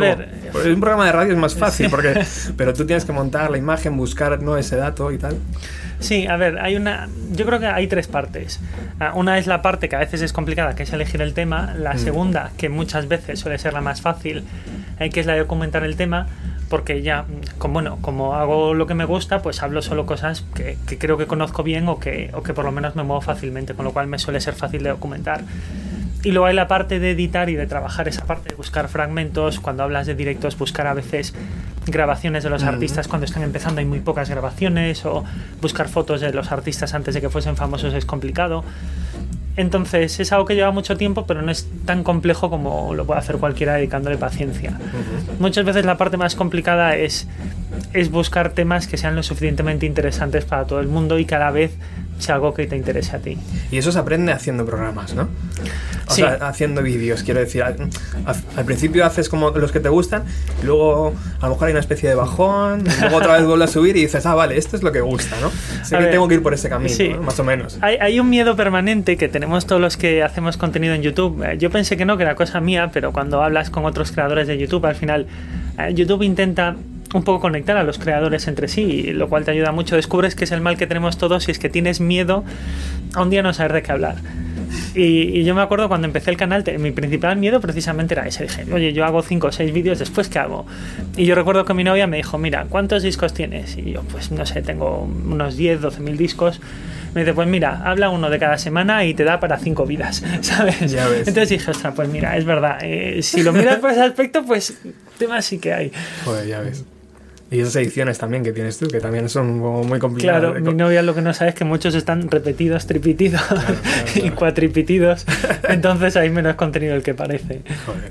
Porque un programa de radio es más fácil, porque, pero tú tienes que montar la imagen, buscar ¿no? ese dato y tal. Sí, a ver, hay una. Yo creo que hay tres partes. Ah, Una es la parte que a veces es complicada, que es elegir el tema. La Mm. segunda, que muchas veces suele ser la más fácil, eh, que es la de documentar el tema. Porque ya, como, bueno, como hago lo que me gusta, pues hablo solo cosas que, que creo que conozco bien o que, o que por lo menos me muevo fácilmente, con lo cual me suele ser fácil de documentar. Y luego hay la parte de editar y de trabajar esa parte de buscar fragmentos. Cuando hablas de directos, buscar a veces grabaciones de los artistas cuando están empezando, hay muy pocas grabaciones. O buscar fotos de los artistas antes de que fuesen famosos es complicado. Entonces es algo que lleva mucho tiempo, pero no es tan complejo como lo puede hacer cualquiera dedicándole paciencia. Muchas veces la parte más complicada es, es buscar temas que sean lo suficientemente interesantes para todo el mundo y cada vez sea algo que te interese a ti. Y eso se aprende haciendo programas, ¿no? O Sí. sea, haciendo vídeos, quiero decir. Al, al principio haces como los que te gustan, luego a lo mejor hay una especie de bajón, luego otra vez vuelves a subir y dices, ah, vale, esto es lo que gusta, ¿no? Sé A que ver, tengo que ir por ese camino, sí. ¿no? más o menos. Hay, hay un miedo permanente que tenemos todos los que hacemos contenido en YouTube. Eh, Yo pensé que no, que era cosa mía, pero cuando hablas con otros creadores de YouTube, al final eh, YouTube intenta un poco conectar a los creadores entre sí, lo cual te ayuda mucho. Descubres que es el mal que tenemos todos y es que tienes miedo a un día no saber de qué hablar. Y, y yo me acuerdo cuando empecé el canal, te- mi principal miedo precisamente era ese. Dije, oye, yo hago 5 o 6 vídeos, ¿después qué hago? Y yo recuerdo que mi novia me dijo, mira, ¿cuántos discos tienes? Y yo, pues no sé, tengo unos 10, 12 mil discos. Me dice, pues mira, habla uno de cada semana y te da para 5 vidas, ¿sabes? Ya ves. Entonces dije, ostras, pues mira, es verdad. eh, si lo miras por ese aspecto, pues temas sí que hay. Joder, ya ves. Y esas ediciones también que tienes tú, que también son muy complicadas. Claro, mi novia lo que no sabe es que muchos están repetidos, tripitidos y claro. cuatripitidos. Entonces hay menos contenido del que parece. Joder.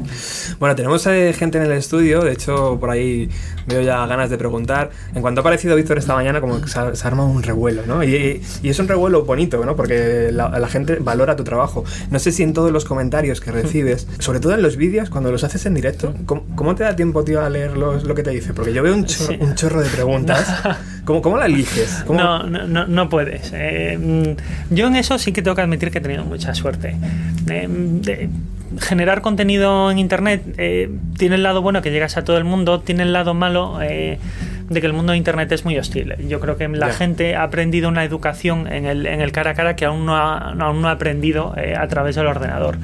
Bueno, tenemos eh, gente en el estudio, de hecho por ahí veo ya ganas de preguntar. En cuanto ha aparecido Víctor esta mañana, como que se, ha- se arma un revuelo, ¿no? Y, y es un revuelo bonito, ¿no? Porque la, la gente valora tu trabajo. No sé si en todos los comentarios que recibes, sobre todo en los vídeos, cuando los haces en directo, ¿cómo, cómo te da tiempo, tío, a leer los- lo que te dice? Porque yo veo un chorro, Sí. un chorro de preguntas, ¿Cómo, cómo la eliges? ¿Cómo- No, no, no, no puedes. Eh, mm, yo en eso sí que tengo que admitir que he tenido mucha suerte. Eh, de- generar contenido en Internet eh, tiene el lado bueno que llegas a todo el mundo, tiene el lado malo de que el mundo de Internet es muy hostil. Yo creo que la gente ha aprendido una educación en el, en el cara a cara que aún no ha, aún no ha aprendido a través del ordenador.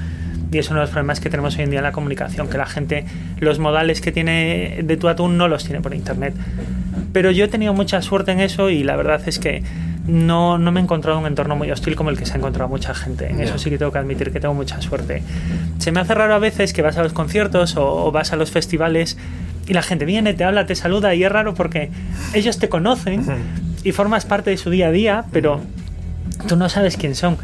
Y es uno de los problemas que tenemos hoy en día en la comunicación, que la gente, los modales que tiene de tú a tú no los tiene por internet. Pero yo he tenido mucha suerte en eso y la verdad es que no, no me he encontrado un entorno muy hostil como el que se ha encontrado mucha gente. En eso sí que tengo que admitir que tengo mucha suerte. Se me hace raro a veces que vas a los conciertos o, o vas a los festivales y la gente viene, te habla, te saluda y es raro porque ellos te conocen y formas parte de su día a día, pero tú no sabes quién son.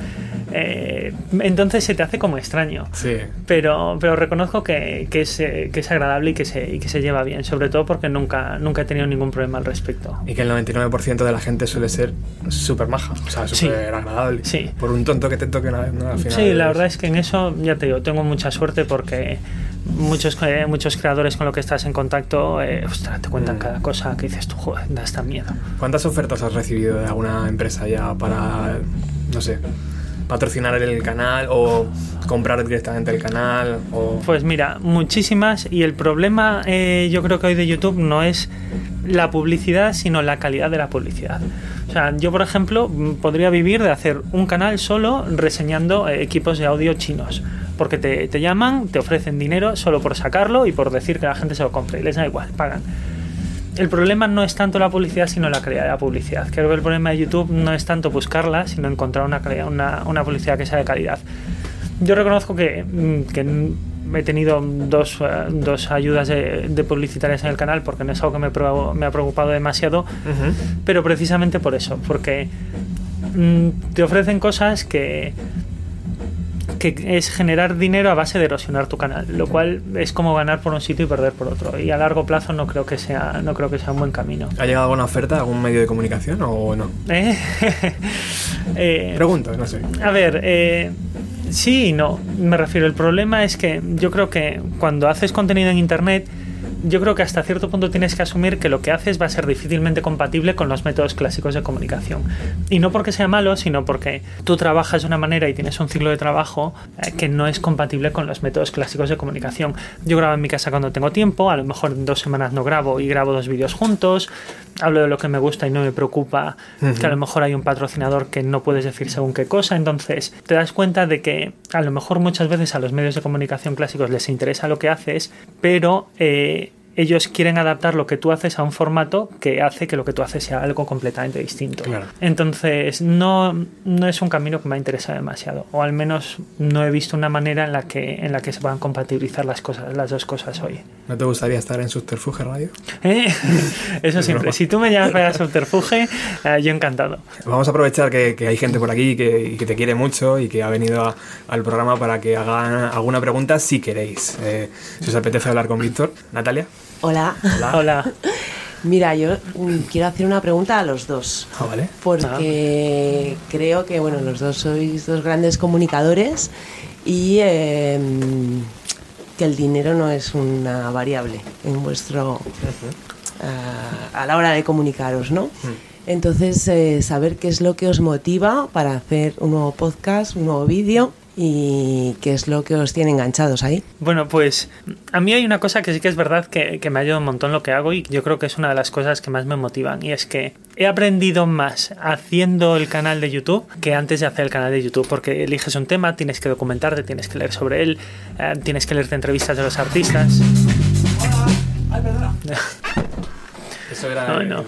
Eh, entonces se te hace como extraño. Sí. Pero, pero reconozco que, que es, eh, que es agradable y que, se, y que se lleva bien, sobre todo porque nunca, nunca he tenido ningún problema al respecto. Y que el 99% de la gente suele ser súper maja, o sea, Sí. súper agradable. Sí. Por un tonto que te toque ¿no? al final. Sí, la verdad es que en eso, ya te digo, tengo mucha suerte porque muchos, eh, muchos creadores con los que estás en contacto, eh, ostras, te cuentan Mm. cada cosa que dices tú, joder, da hasta miedo. ¿Cuántas ofertas has recibido de alguna empresa ya para, no sé, patrocinar el canal o comprar directamente el canal? O... Pues mira, muchísimas y el problema eh, yo creo que hoy de YouTube no es la publicidad, sino la calidad de la publicidad. O sea, yo por ejemplo m- podría vivir de hacer un canal solo reseñando eh, equipos de audio chinos. Porque te, te llaman, te ofrecen dinero solo por sacarlo y por decir que la gente se lo compre. Y les da igual, pagan. El problema no es tanto la publicidad, sino la calidad de la publicidad. Creo que el problema de YouTube no es tanto buscarla, sino encontrar una, calidad- una, una publicidad que sea de calidad. Yo reconozco que, mm, que he tenido dos, eh, dos ayudas de, de publicitarias en el canal porque no es algo que me, pro- me ha preocupado demasiado, pero precisamente por eso, porque mm, te ofrecen cosas que que es generar dinero a base de erosionar tu canal, lo cual es como ganar por un sitio y perder por otro. Y a largo plazo no creo que sea, no creo que sea un buen camino. ¿Ha llegado alguna oferta, algún medio de comunicación o no? ¿Eh? Eh, Pregunto, no sé. a ver, eh, sí y no. Me refiero, el problema es que yo creo que cuando haces contenido en Internet, yo creo que hasta cierto punto tienes que asumir que lo que haces va a ser difícilmente compatible con los métodos clásicos de comunicación. Y no porque sea malo, sino porque tú trabajas de una manera y tienes un ciclo de trabajo eh, que no es compatible con los métodos clásicos de comunicación. Yo grabo en mi casa cuando tengo tiempo, a lo mejor en dos semanas no grabo y grabo dos vídeos juntos, hablo de lo que me gusta y no me preocupa que a lo mejor hay un patrocinador que no puedes decir según qué cosa, entonces te das cuenta de que a lo mejor muchas veces a los medios de comunicación clásicos les interesa lo que haces, pero eh, ellos quieren adaptar lo que tú haces a un formato que hace que lo que tú haces sea algo completamente distinto. Claro. Entonces, no, no es un camino que me ha interesado demasiado, o al menos no he visto una manera en la que, en la que se puedan compatibilizar las, cosas, las dos cosas hoy. ¿No te gustaría estar en Subterfuge Radio? ¿Eh? Eso siempre. broma. Si tú me llamas para subterfuge, eh, yo encantado. Vamos a aprovechar que, que hay gente por aquí que, te quiere mucho y que ha venido a- al programa para que hagan alguna pregunta si queréis. Eh, si os apetece hablar con Víctor. Natalia. Hola. Hola. Mira, yo quiero hacer una pregunta a los dos. Ah, vale. Porque creo que, bueno, los dos sois dos grandes comunicadores y eh, que el dinero no es una variable en vuestro. ah, a la hora de comunicaros, ¿no? Entonces, eh, saber qué es lo que os motiva para hacer un nuevo podcast, un nuevo vídeo y qué es lo que os tiene enganchados ahí. Bueno, pues a mí hay una cosa que sí que es verdad que, que me ayuda un montón lo que hago y yo creo que es una de las cosas que más me motivan y es que he aprendido más haciendo el canal de YouTube que antes de hacer el canal de YouTube porque eliges un tema, tienes que documentarte, tienes que leer sobre él, eh, tienes que leerte entrevistas de los artistas. Eso era. No, no.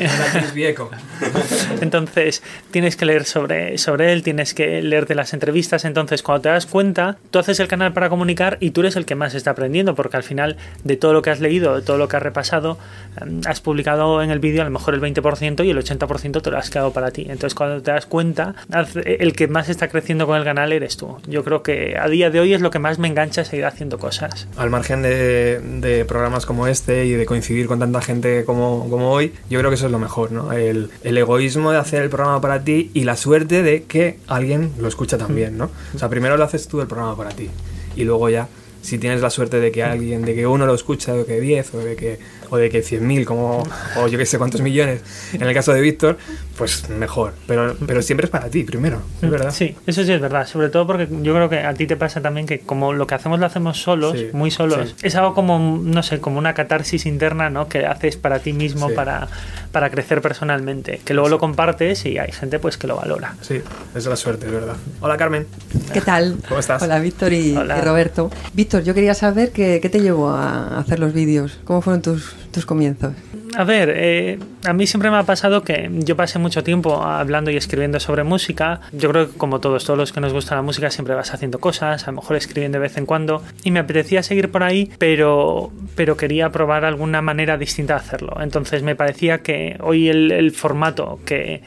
Entonces, tienes que leer sobre, sobre él, tienes que leerte las entrevistas. Entonces, cuando te das cuenta, tú haces el canal para comunicar y tú eres el que más está aprendiendo, porque al final, de todo lo que has leído, de todo lo que has repasado, eh, has publicado en el vídeo a lo mejor el 20% y el 80% te lo has quedado para ti. Entonces, cuando te das cuenta, haz- el que más está creciendo con el canal eres tú. Yo creo que a día de hoy es lo que más me engancha seguir haciendo cosas. Al margen de, de programas como este y de coincidir con tanta gente como, como hoy, yo creo que es lo mejor, ¿no? El, el egoísmo de hacer el programa para ti y la suerte de que alguien lo escucha también, ¿no? O sea, primero lo haces tú el programa para ti y luego ya, si tienes la suerte de que alguien, de que uno lo escucha, de que 10 o de que o de que 100.000 como o yo que sé cuántos millones en el caso de Víctor, pues mejor. Pero, pero siempre es para ti primero, es verdad. Sí, eso sí es verdad. Sobre todo porque yo creo que a ti te pasa también que como lo que hacemos lo hacemos solos, Sí, muy solos, sí. es algo como, no sé, como una catarsis interna, ¿no? Que haces para ti mismo, Sí. para, para crecer personalmente. Que luego lo compartes y hay gente pues que lo valora. Sí, es la suerte, es verdad. Hola Carmen. ¿Qué tal? ¿Cómo estás? Hola, Víctor y, Hola. y Roberto. Víctor, yo quería saber qué, qué te llevó a hacer los vídeos. ¿Cómo fueron tus, tus comienzos? A ver, eh, a mí siempre me ha pasado que yo pasé mucho tiempo hablando y escribiendo sobre música. Yo creo que como todos, todos los que nos gusta la música siempre vas haciendo cosas, a lo mejor escribiendo de vez en cuando. Y me apetecía seguir por ahí, pero, pero quería probar alguna manera distinta de hacerlo. Entonces me parecía que hoy el, el formato que,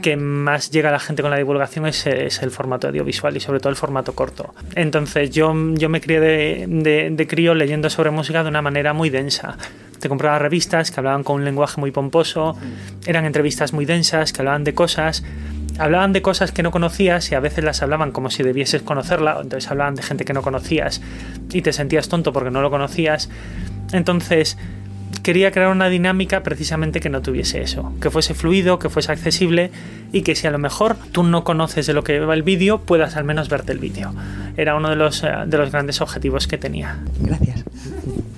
que más llega a la gente con la divulgación es, es el formato audiovisual y sobre todo el formato corto. Entonces yo, yo me crié de, de, de crío leyendo sobre música de una manera muy densa. Te compraba revistas que hablaban con un lenguaje muy pomposo, eran entrevistas muy densas que hablaban de cosas, hablaban de cosas que no conocías y a veces las hablaban como si debieses conocerla, entonces hablaban de gente que no conocías y te sentías tonto porque no lo conocías. Entonces, quería crear una dinámica precisamente que no tuviese eso, que fuese fluido, que fuese accesible y que si a lo mejor tú no conoces de lo que va el vídeo, puedas al menos verte el vídeo. Era uno de los, eh, de los grandes objetivos que tenía. Gracias.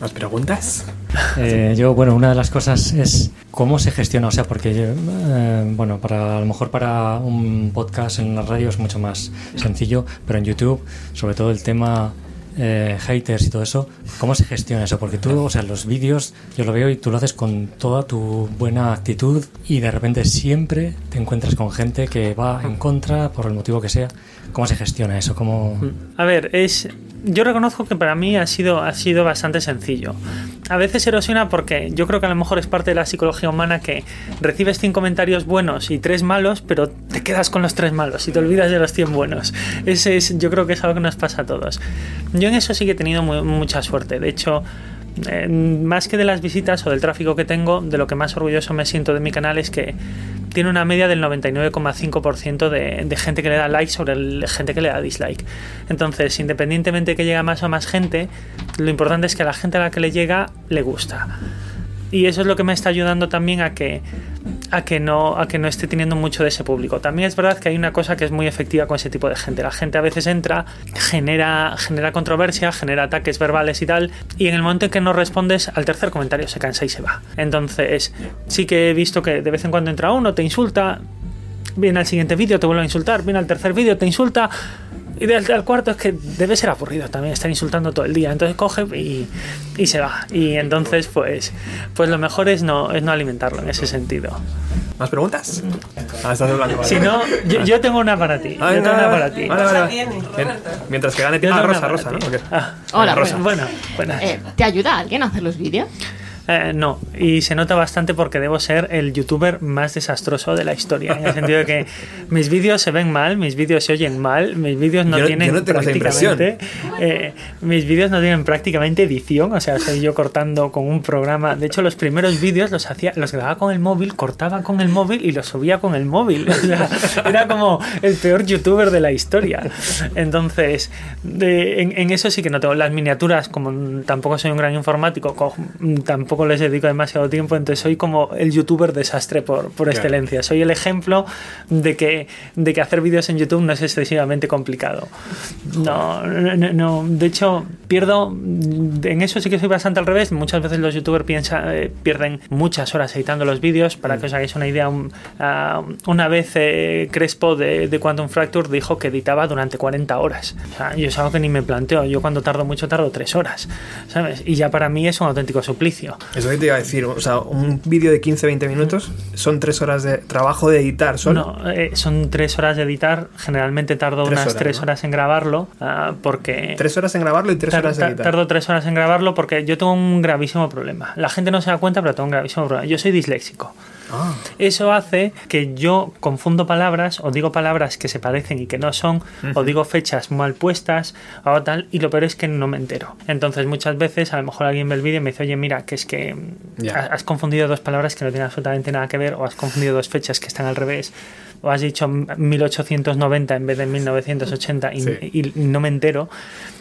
¿Más preguntas? Eh, yo, bueno, una de las cosas es cómo se gestiona, o sea, porque, eh, bueno, para a lo mejor para un podcast en la radio es mucho más sencillo, pero en YouTube, sobre todo el tema eh, haters y todo eso, ¿cómo se gestiona eso? Porque tú, o sea, los vídeos yo lo veo y tú lo haces con toda tu buena actitud y de repente siempre te encuentras con gente que va en contra por el motivo que sea. ¿Cómo se gestiona eso? ¿Cómo... A ver, es. Yo reconozco que para mí ha sido, ha sido bastante sencillo. A veces erosiona porque yo creo que a lo mejor es parte de la psicología humana que recibes 100 comentarios buenos y 3 malos, pero te quedas con los 3 malos y te olvidas de los 100 buenos. Ese es, yo creo que es algo que nos pasa a todos. Yo en eso sí que he tenido mu- mucha suerte. De hecho, más que de las visitas o del tráfico que tengo, de lo que más orgulloso me siento de mi canal es que tiene una media del 99,5% de, gente que le da like sobre el, gente que le da dislike. Entonces, independientemente de que llega más o más gente, lo importante es que a la gente a la que le llega le gusta. Y eso es lo que me está ayudando también a que, a que, no, a que no esté teniendo mucho de ese público. También es verdad que hay una cosa que es muy efectiva con ese tipo de gente. La gente a veces entra, genera, genera controversia, genera ataques verbales y tal, y en el momento en que no respondes al tercer comentario se cansa y se va. Entonces, sí que he visto que de vez en cuando entra uno, te insulta, viene al siguiente vídeo, te vuelve a insultar, viene al tercer vídeo, te insulta. Y del, cuarto es que debe ser aburrido también estar insultando todo el día. Entonces coge y, y se va. Y entonces, pues, pues lo mejor es no, es no alimentarlo en ese sentido. ¿Más preguntas? Ah, estás hablando. vale. Si no, yo, yo tengo una para ti. Ah, Yo tengo una para ti. vale, vale, vale. Bien. Mientras que gane ah, una Rosa, Rosa. ¿no? ¿O qué? Ah, Hola, Rosa. Bueno, buenas. Eh, ¿Te ayuda alguien a hacer los vídeos? Eh, no, y se nota bastante porque debo ser el youtuber más desastroso de la historia, en el sentido de que mis vídeos se ven mal, mis vídeos se oyen mal, mis vídeos no Yo no- tienen yo no prácticamente eh, mis vídeos no tienen prácticamente edición, o sea, soy yo cortando con un programa. De hecho, los primeros vídeos los hacía, los grababa con el móvil, cortaba con el móvil y los subía con el móvil. O sea, era como el peor youtuber de la historia. Entonces, de- en, en eso sí que no tengo las miniaturas, como tampoco soy un gran informático, co- tampoco les dedico demasiado tiempo, entonces soy como el youtuber desastre por, por Claro. excelencia. Soy el ejemplo de que, de que hacer vídeos en YouTube no es excesivamente complicado. No, no, no. de hecho, pierdo, en eso sí que soy bastante al revés. Muchas veces los youtubers piensa, eh, pierden muchas horas editando los vídeos. Para que os hagáis una idea, un- ah, una vez eh, Crespo de, de Quantum Fracture dijo que editaba durante 40 horas. O sea, yo es algo que ni me planteo. Yo cuando tardo mucho tardo 3 horas, ¿sabes? Y ya para mí es un auténtico suplicio. Eso que te iba a decir, o sea, un vídeo de 15-20 minutos son tres horas de trabajo de editar solo. No, eh, son tres horas de editar. Generalmente tardo Tres unas horas, tres ¿no? horas en grabarlo ah, porque... Tres horas en grabarlo y tres Tar- horas de tar- editar. Tardo tres horas en grabarlo porque yo tengo un gravísimo problema. La gente no se da cuenta, pero tengo un gravísimo problema. Yo soy disléxico. Ah. Eso hace que yo confundo palabras o digo palabras que se parecen y que no son, o digo fechas mal puestas o tal, y lo peor es que no me entero. Entonces muchas veces a lo mejor alguien ve el vídeo y me dice, oye, mira, que es que has confundido dos palabras que no tienen absolutamente nada que ver, o has confundido dos fechas que están al revés, o has dicho 1890 en vez de 1980 y, Sí. y no me entero.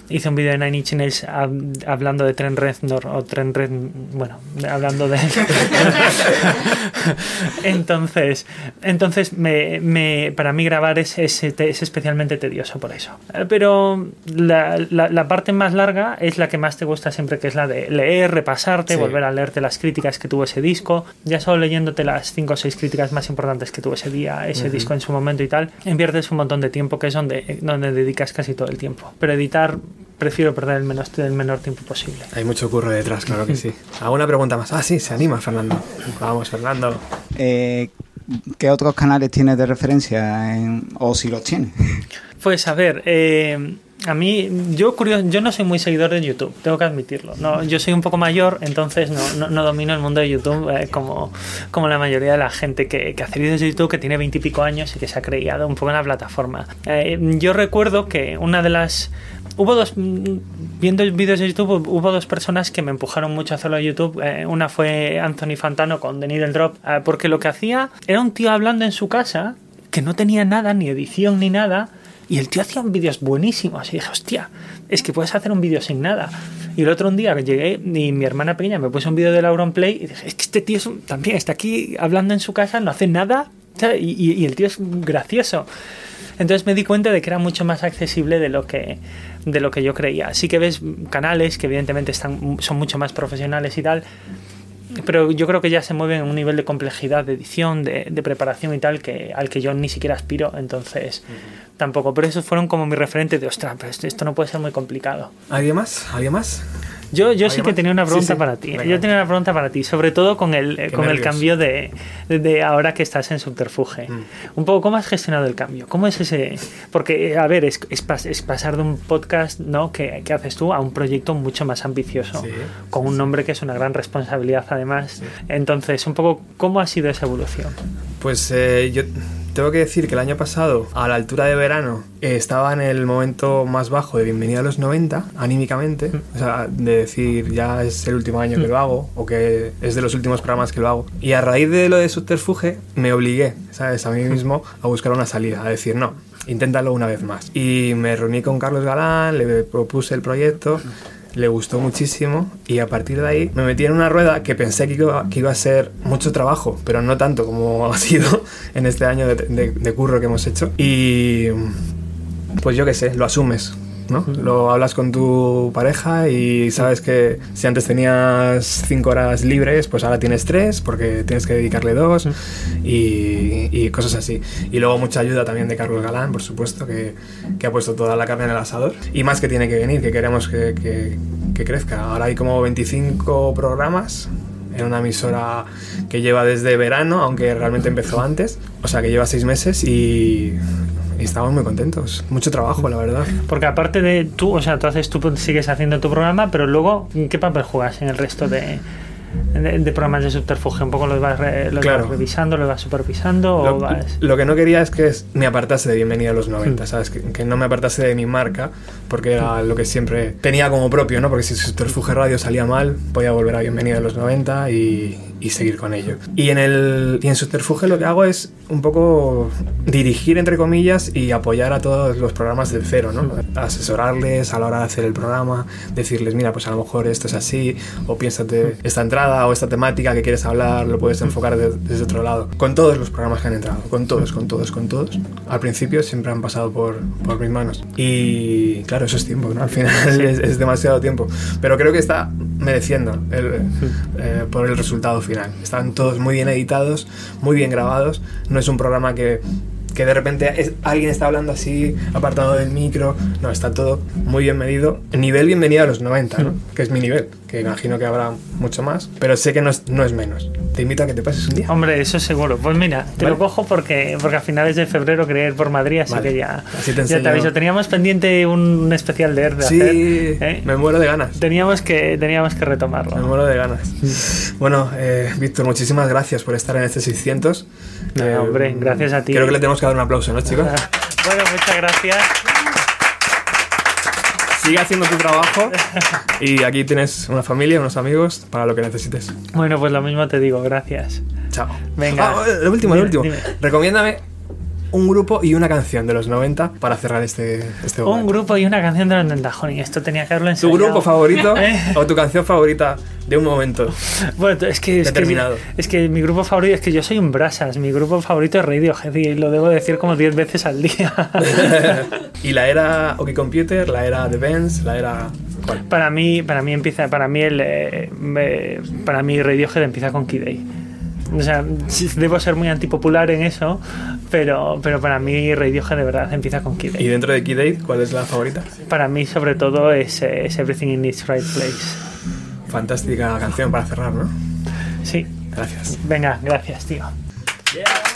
Hice un vídeo de Nine Inch Nails hab- hablando de Tren Reznor o Tren Red, bueno, hablando de entonces, entonces me, me- para mí grabar es, es, es especialmente tedioso por eso. Eh, Pero la, la- la parte más larga es la que más te gusta siempre, que es la de leer, repasarte, Sí. volver a leerte las críticas que tuvo ese disco. Ya solo leyéndote las cinco o seis críticas más importantes que tuvo ese día, ese disco en su momento y tal, inviertes un montón de tiempo, que es donde, donde dedicas casi todo el tiempo. Pero editar, prefiero perder el menor, el menor tiempo posible. Hay mucho curro detrás, claro que sí. ¿Alguna pregunta más? Ah, sí, se anima Fernando. Vamos, Fernando. Eh, ¿Qué otros canales tienes de referencia? en- o si los tienes. Pues a ver, eh, a mí, yo curioso, yo no soy muy seguidor de YouTube, tengo que admitirlo. No, yo soy un poco mayor, entonces no, no, no domino el mundo de YouTube eh, como, como la mayoría de la gente que, que hace vídeos de YouTube, que tiene veintipico años y que se ha creado un poco en la plataforma. Eh, yo recuerdo que una de las... Hubo dos, viendo vídeos de YouTube, hubo dos personas que me empujaron mucho a hacerlo de YouTube. Eh, una fue Anthony Fantano con The Needle Drop, porque lo que hacía era un tío hablando en su casa que no tenía nada, ni edición ni nada, y el tío hacía vídeos buenísimos. Y dije, hostia, es que puedes hacer un vídeo sin nada. Y el otro un día llegué y mi hermana pequeña me puso un vídeo de Lauron Play y dije, es que este tío también está aquí hablando en su casa, no hace nada, y, y- y el tío es gracioso. Entonces me di cuenta de que era mucho más accesible de lo que, de lo que yo creía. Sí que ves canales que evidentemente están, son mucho más profesionales y tal, pero yo creo que ya se mueven en un nivel de complejidad de edición, de, de preparación y tal, que, al que yo ni siquiera aspiro, entonces tampoco. Pero esos fueron como mi referente de, ostras, pero esto, esto no puede ser muy complicado. ¿Alguien más? ¿Alguien más? Yo, yo sí ¿Alguien que tenía una pregunta sí. para ti. Venga. Yo tenía una pregunta para ti, sobre todo con el, Qué con el cambio de, de, ahora que estás en Subterfuge. Mm. Un poco, ¿cómo has gestionado el cambio? ¿Cómo es ese...? Porque, a ver, es, es, pas- es pasar de un podcast ¿no? que, que haces tú a un proyecto mucho más ambicioso, Sí, con un nombre que es una gran responsabilidad además. Entonces, un poco, ¿cómo ha sido esa evolución? Pues eh, yo tengo que decir que el año pasado, a la altura de verano, eh, estaba en el momento más bajo de Bienvenida a los 90, anímicamente. O sea, de decir, ya es el último año que lo hago, o que es de los últimos programas que lo hago. Y a raíz de lo de Subterfuge, me obligué, ¿sabes? A mí mismo a buscar una salida, a decir, no, inténtalo una vez más. Y me reuní con Carlos Galán, le propuse el proyecto. Le gustó muchísimo y a partir de ahí me metí en una rueda que pensé que iba, a ser mucho trabajo, pero no tanto como ha sido en este año de, de- de curro que hemos hecho. Y pues yo qué sé, lo asumes. ¿No? Lo hablas con tu pareja y sabes que si antes tenías cinco horas libres, pues ahora tienes tres porque tienes que dedicarle dos y, y cosas así. Y luego mucha ayuda también de Carlos Galán, por supuesto, que, que ha puesto toda la carne en el asador. Y más que tiene que venir, que queremos que, que- que crezca. Ahora hay como 25 programas en una emisora que lleva desde verano, aunque realmente empezó antes. O sea, que lleva seis meses y, y estamos muy contentos. Mucho trabajo, la verdad. Porque aparte de tú, o sea, tú haces, tú sigues haciendo tu programa, pero luego, ¿qué papel juegas en el resto de, de, de programas de subterfugio? ¿Un poco los vas, re- los Claro. vas revisando, los vas supervisando o Lo, vas...? lo que no quería es que me apartase de Bienvenida a los 90, ¿sabes? Que, que no me apartase de mi marca, porque era lo que siempre tenía como propio, ¿no? Porque si Subterfuge Radio salía mal, podía volver a Bienvenida a los 90 y, y seguir con ello. Y en, el, y en Subterfuge lo que hago es un poco dirigir, entre comillas, y apoyar a todos los programas del cero, ¿no? Asesorarles a la hora de hacer el programa, decirles, mira, pues a lo mejor esto es así, o piénsate esta entrada o esta temática que quieres hablar, lo puedes enfocar de- desde otro lado. Con todos los programas que han entrado, con todos, con todos, con todos. Al principio siempre han pasado por, por mis manos. Y claro, eso es tiempo, ¿no? Al final es, es demasiado tiempo. Pero creo que está mereciendo el, eh, por el resultado final. Están todos muy bien editados, muy bien grabados. No es un programa que que de repente es- alguien está hablando así, apartado del micro. No, está todo muy bien medido. Nivel bienvenido a los 90, ¿no? Que es mi nivel. Que imagino que habrá mucho más, pero sé que no es, no es menos. Te invito a que te pases un día. Hombre, eso seguro. Pues mira, te Vale. lo cojo porque, porque a finales de febrero quería ir por Madrid, así Vale. que ya, Así te ya te aviso. Teníamos pendiente un, especial de de Sí, hacer. ¿eh? me muero de ganas. Teníamos que, teníamos que retomarlo. Me muero de ganas. Bueno, eh, Víctor, muchísimas gracias por estar en este 600. Nada, Eh, hombre, gracias a ti. Creo que le tenemos que dar un aplauso, ¿no, chicos? Bueno, muchas gracias. Sigue haciendo tu trabajo y aquí tienes una familia, unos amigos para lo que necesites. Bueno, pues lo mismo te digo, gracias. Chao. Venga. Ah, lo último, lo Dime, último. dime. Recomiéndame un grupo y una canción de los 90 para cerrar este, este Un grupo y una canción de los Dendajoni. Esto tenía que haberlo ¿Tu grupo favorito ¿Eh? o tu canción favorita de un momento? Bueno, es que, es que, Determinado. es que mi grupo favorito es que yo soy un brasas. Mi grupo favorito es Radiohead y lo debo decir como 10 veces al día. y la era OK Computer, la era The Benz, la era... ¿Cuál? para mí, para mí empieza, para mí el, eh, para mí Radiohead empieza con Day. O sea, debo ser muy antipopular en eso, pero, pero para mí Radiohead de verdad empieza con Kid. Y dentro de Kid Aid, ¿cuál es la favorita? Para mí, sobre todo, es, eh, es Everything in its Right Place. Fantástica canción para cerrar, ¿no? Sí. Gracias. Venga, gracias, tío. It's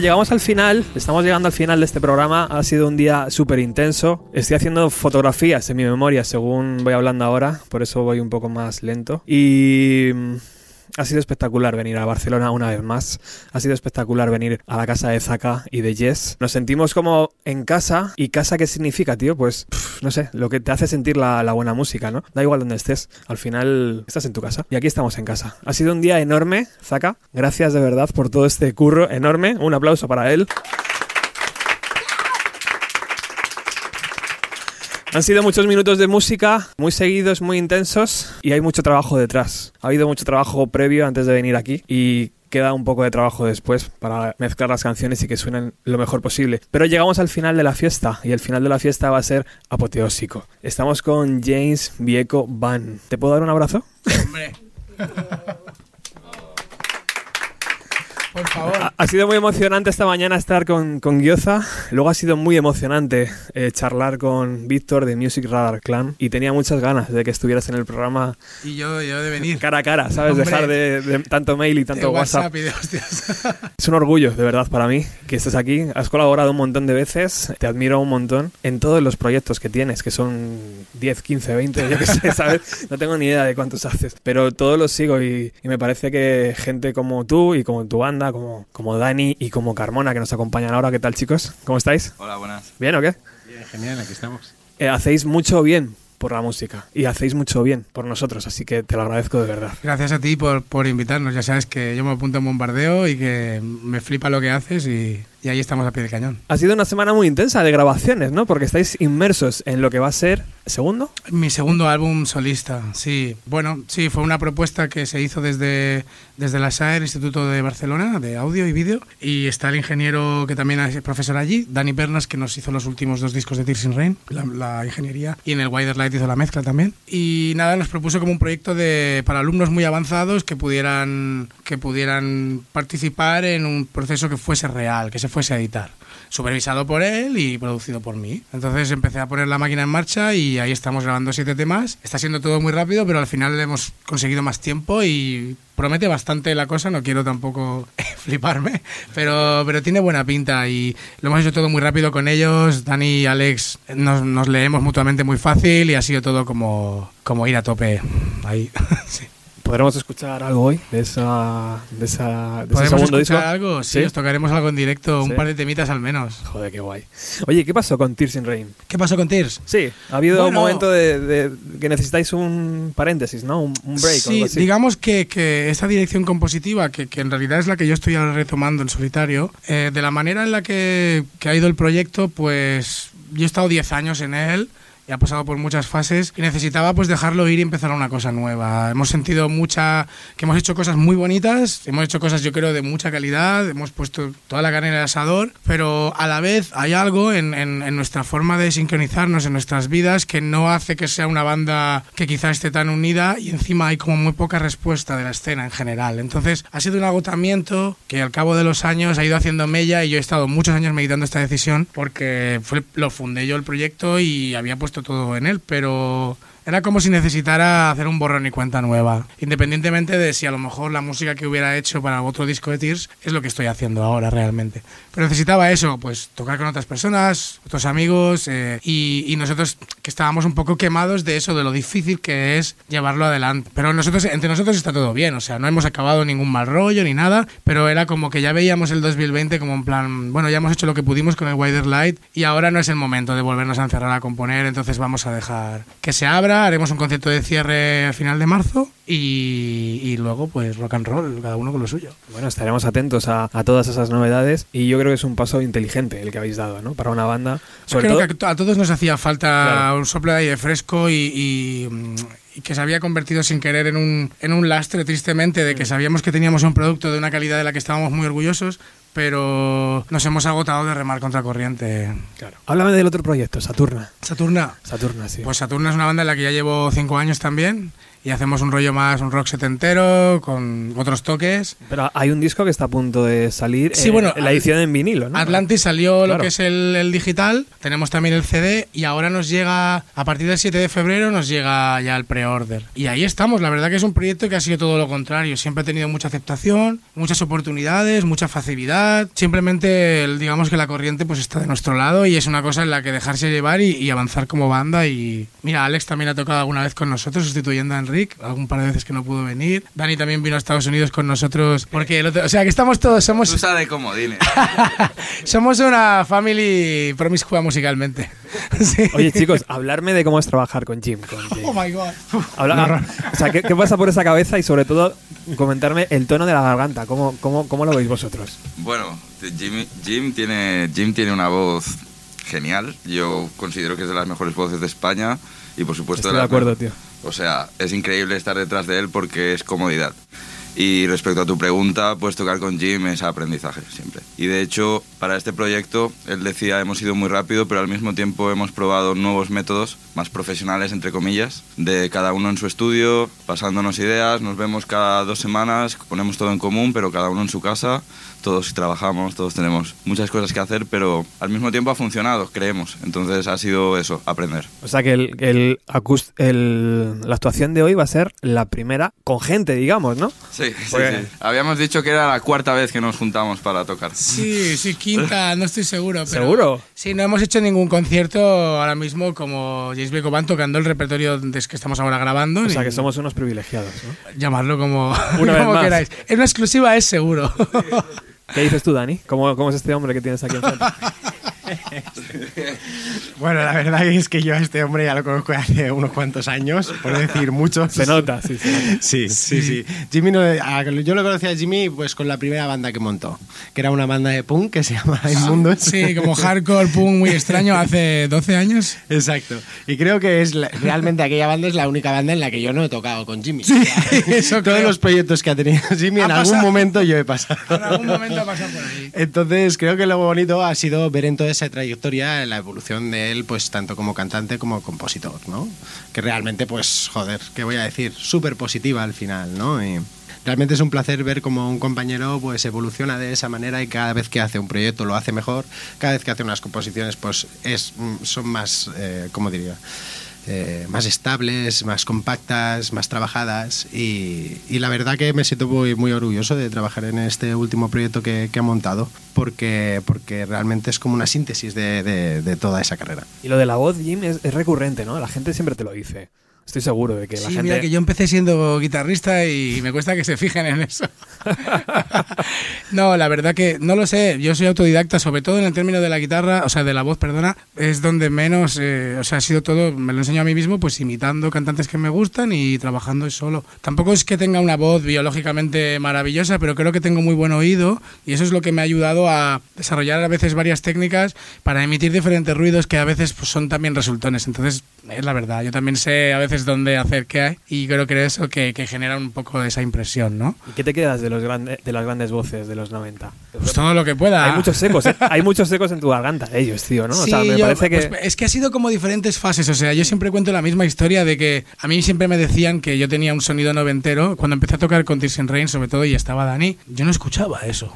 llegamos al final, estamos llegando al final de este programa. Ha sido un día súper intenso. Estoy haciendo fotografías en mi memoria según voy hablando ahora, por eso voy un poco más lento. Y mm, ha sido espectacular venir a Barcelona una vez más. Ha sido espectacular venir a la casa de Zaka y de Jess. Nos sentimos como en casa. ¿Y casa qué significa, tío? Pues no sé, lo que te hace sentir la, la buena música, ¿no? Da igual donde estés. Al final estás en tu casa. Y aquí estamos en casa. Ha sido un día enorme, Zaka. Gracias de verdad por todo este curro enorme. Un aplauso para él. Han sido muchos minutos de música, muy seguidos, muy intensos, y hay mucho trabajo detrás. Ha habido mucho trabajo previo antes de venir aquí y queda un poco de trabajo después para mezclar las canciones y que suenen lo mejor posible. Pero llegamos al final de la fiesta y el final de la fiesta va a ser apoteósico. Estamos con James Vieco Van. ¿Te puedo dar un abrazo? Hombre. Por favor. Ha, ha sido muy emocionante esta mañana estar con, con Gyoza. Luego ha sido muy emocionante eh, charlar con Víctor de Music Radar Clan. Y tenía muchas ganas de que estuvieras en el programa Y yo, yo de venir. cara a cara, ¿sabes? Hombre. Dejar de, de tanto mail y tanto de WhatsApp. WhatsApp y de. Es un orgullo, de verdad, para mí que estés aquí. Has colaborado un montón de veces. Te admiro un montón en todos los proyectos que tienes, que son 10, 15, 20, yo qué sé, ¿sabes? No tengo ni idea de cuántos haces. Pero todos los sigo y, y me parece que gente como tú y como tu banda, como, como Dani y como Carmona, que nos acompañan ahora. ¿Qué tal, chicos? ¿Cómo estáis? Hola, buenas. ¿Bien o qué? Bien, genial, aquí estamos. Eh, hacéis mucho bien por la música y hacéis mucho bien por nosotros, así que te lo agradezco de verdad. Gracias a ti por, por invitarnos. Ya sabes que yo me apunto en bombardeo y que me flipa lo que haces y, y ahí estamos a pie del cañón. Ha sido una semana muy intensa de grabaciones, ¿no? Porque estáis inmersos en lo que va a ser segundo. Mi segundo álbum solista, sí. Bueno, sí, fue una propuesta que se hizo desde, desde la SAER, Instituto de Barcelona, de audio y vídeo. Y está el ingeniero que también es profesor allí, Dani Pernas, que nos hizo los últimos dos discos de Tears in Rain, la, la ingeniería. Y en el Wider Light hizo la mezcla también. Y nada, nos propuso como un proyecto de, para alumnos muy avanzados que pudieran, que pudieran participar en un proceso que fuese real, que se fuese a editar supervisado por él y producido por mí. Entonces empecé a poner la máquina en marcha y ahí estamos grabando siete temas. Está siendo todo muy rápido, pero al final hemos conseguido más tiempo y promete bastante la cosa. No quiero tampoco fliparme, pero, pero tiene buena pinta y lo hemos hecho todo muy rápido con ellos. Dani y Alex nos, nos leemos mutuamente muy fácil y ha sido todo como, como ir a tope ahí. sí. ¿Podremos escuchar algo hoy de esa de esa de ese ¿Podemos escuchar disco? algo? Sí, os tocaremos algo en directo, Sí. un par de temitas al menos. Joder, qué guay. Oye, ¿qué pasó con Tears in Rain? ¿Qué pasó con Tears? Sí, ha habido un Bueno. momento de, de- que necesitáis un paréntesis, ¿no? Un, un break o Sí, algo así. digamos que, que esta dirección compositiva, que, que en realidad es la que yo estoy ahora retomando en solitario, eh, de la manera en la que, que ha ido el proyecto, pues yo he estado 10 años en él y ha pasado por muchas fases y necesitaba pues dejarlo ir y empezar una cosa nueva. Hemos sentido mucha, que hemos hecho cosas muy bonitas, hemos hecho cosas yo creo de mucha calidad, hemos puesto toda la carne en el asador, pero a la vez hay algo en, en- en nuestra forma de sincronizarnos en nuestras vidas que no hace que sea una banda que quizá esté tan unida y encima hay como muy poca respuesta de la escena en general. Entonces ha sido un agotamiento que al cabo de los años ha ido haciendo mella y yo he estado muchos años meditando esta decisión porque fue, lo fundé yo el proyecto y había puesto todo en él, pero era como si necesitara hacer un borrón y cuenta nueva, independientemente de si a lo mejor la música que hubiera hecho para otro disco de Tears es lo que estoy haciendo ahora realmente. Pero necesitaba eso, pues tocar con otras personas, otros amigos eh, y, y nosotros que estábamos un poco quemados de eso, de lo difícil que es llevarlo adelante. Pero nosotros, entre nosotros está todo bien, o sea, no hemos acabado ningún mal rollo ni nada, pero era como que ya veíamos el 2020 como en plan, bueno, ya hemos hecho lo que pudimos con el Wider Light y ahora no es el momento de volvernos a encerrar a componer, entonces vamos a dejar que se abra, haremos un concierto de cierre a final de marzo y, y luego pues rock and roll, cada uno con lo suyo. Bueno, estaremos atentos a, a todas esas novedades y yo creo que es un paso inteligente el que habéis dado, ¿no? Para una banda. Sobre creo todo, que a to- a todos nos hacía falta Claro. un soplo de aire fresco y, y, y que se había convertido sin querer en un, en un lastre, tristemente, de que sabíamos que teníamos un producto de una calidad de la que estábamos muy orgullosos, pero nos hemos agotado de remar contra corriente. Claro. Háblame del otro proyecto, Saturna. Saturna. Saturna, sí. Pues Saturna es una banda en la que ya llevo cinco años también y hacemos un rollo más, un rock setentero, con otros toques. Pero hay un disco que está a punto de salir. Sí, eh, bueno, la edición en vinilo, ¿no? Atlantis salió lo Claro. que es el, el digital, tenemos también el CD y ahora nos llega, a partir del 7 de febrero nos llega ya el pre-order. Y ahí estamos, la verdad que es un proyecto que ha sido todo lo contrario, siempre ha tenido mucha aceptación, muchas oportunidades, mucha facilidad, simplemente el- digamos que la corriente pues está de nuestro lado y es una cosa en la que dejarse llevar y, y avanzar como banda y mira, Alex también ha tocado alguna vez con nosotros sustituyendo a Enric, algún par de veces que no pudo venir. Dani también vino a Estados Unidos con nosotros porque el otro- o sea que estamos todos, somos Tú sabes cómo, dile. somos una family promiscua musicalmente. Sí. Oye, chicos, hablarme de cómo es trabajar con Jim. con Jim. Oh my god. Habla- o sea, ¿qué, qué pasa por esa cabeza? Y sobre todo, comentarme el tono de la garganta. ¿Cómo, cómo, cómo lo veis vosotros? Bueno, Jim, Jim, tiene, Jim tiene una voz genial. Yo considero que es de las mejores voces de España y por supuesto Estoy de las acuerdo, tío. O sea, es increíble estar detrás de él porque es comodidad. Y respecto a tu pregunta, pues tocar con Jim es aprendizaje siempre. Y de hecho, para este proyecto, él decía, hemos ido muy rápido, pero al mismo tiempo hemos probado nuevos métodos, más profesionales, entre comillas, de cada uno en su estudio, pasándonos ideas, nos vemos cada dos semanas, ponemos todo en común, pero cada uno en su casa, todos trabajamos, todos tenemos muchas cosas que hacer, pero al mismo tiempo ha funcionado, creemos. Entonces ha sido eso, aprender. O sea, que el, el, el- la actuación de hoy va a ser la primera con gente, digamos, ¿no? Sí, sí, Porque- sí. Habíamos dicho que era la cuarta vez que nos juntamos para tocar. Sí, sí, quinta, no estoy seguro. Pero ¿Seguro? Sí, no hemos hecho ningún concierto ahora mismo como James Blake Band tocando el repertorio de que estamos ahora grabando. O sea, que somos unos privilegiados, ¿no? Llamarlo como, Una vez como más. queráis. Es una exclusiva, es seguro. ¿Qué dices tú, Dani? ¿Cómo, cómo es este hombre que tienes aquí enfrente? Bueno, la verdad es que yo a este hombre ya lo conozco hace unos cuantos años, por decir muchos. Se nota, sí, se nota. Sí, sí, sí. Jimmy no- a- yo lo conocí a Jimmy pues con la primera banda que montó, que era una banda de punk que se llama Inmundos. Sí, como hardcore punk muy extraño hace 12 años. Exacto. Y creo que es la- realmente aquella banda es la única banda en la que yo no he tocado con Jimmy. eso Todos creo. los proyectos que ha tenido Jimmy Ha en algún pasado. momento yo he pasado. En algún momento ha pasado por ahí. Entonces creo que lo bonito ha sido ver en esa trayectoria la evolución de él, pues tanto como cantante como compositor, ¿no? Que realmente, pues, joder, ¿qué voy a decir? Súper positiva al final, ¿no? Y realmente es un placer ver cómo un compañero pues evoluciona de esa manera y cada vez que hace un proyecto lo hace mejor, cada vez que hace unas composiciones pues es, mm, son más, eh, ¿cómo diría? Eh, más estables, más compactas, más trabajadas y, la verdad que me siento muy, muy orgulloso de trabajar en este último proyecto que, que ha montado porque, porque realmente es como una síntesis de, de- toda esa carrera. Y lo de la voz, Jim, es recurrente, ¿no? La gente siempre te lo dice. Estoy seguro de que la Sí, gente... mira que yo empecé siendo guitarrista y me cuesta que se fijen en eso. no, la verdad que no lo sé. Yo soy autodidacta, sobre todo en el término de la guitarra, o sea, de la voz, perdona, es donde menos, eh, o sea, ha sido todo, me lo enseño a mí mismo, pues imitando cantantes que me gustan y trabajando solo. Tampoco es que tenga una voz biológicamente maravillosa, pero creo que tengo muy buen oído y eso es lo que me ha ayudado a desarrollar a veces varias técnicas para emitir diferentes ruidos que a veces pues, son también resultones. Entonces, es la verdad, yo también sé a veces dónde hacer qué hay y creo que eso que, que genera un poco esa impresión, ¿no? ¿Y qué te quedas de, los grande- de las grandes voces de los 90? Pues todo lo que pueda. Hay muchos secos, ¿eh? Hay muchos secos en tu garganta de ellos, tío, ¿no? o sea, Sí, me yo- parece que... pues, es que ha sido como diferentes fases. O sea, yo siempre cuento la misma historia de que a mí siempre me decían que yo tenía un sonido noventero. Cuando empecé a tocar con Tears in Rain, sobre todo, y estaba Dani, yo no escuchaba eso.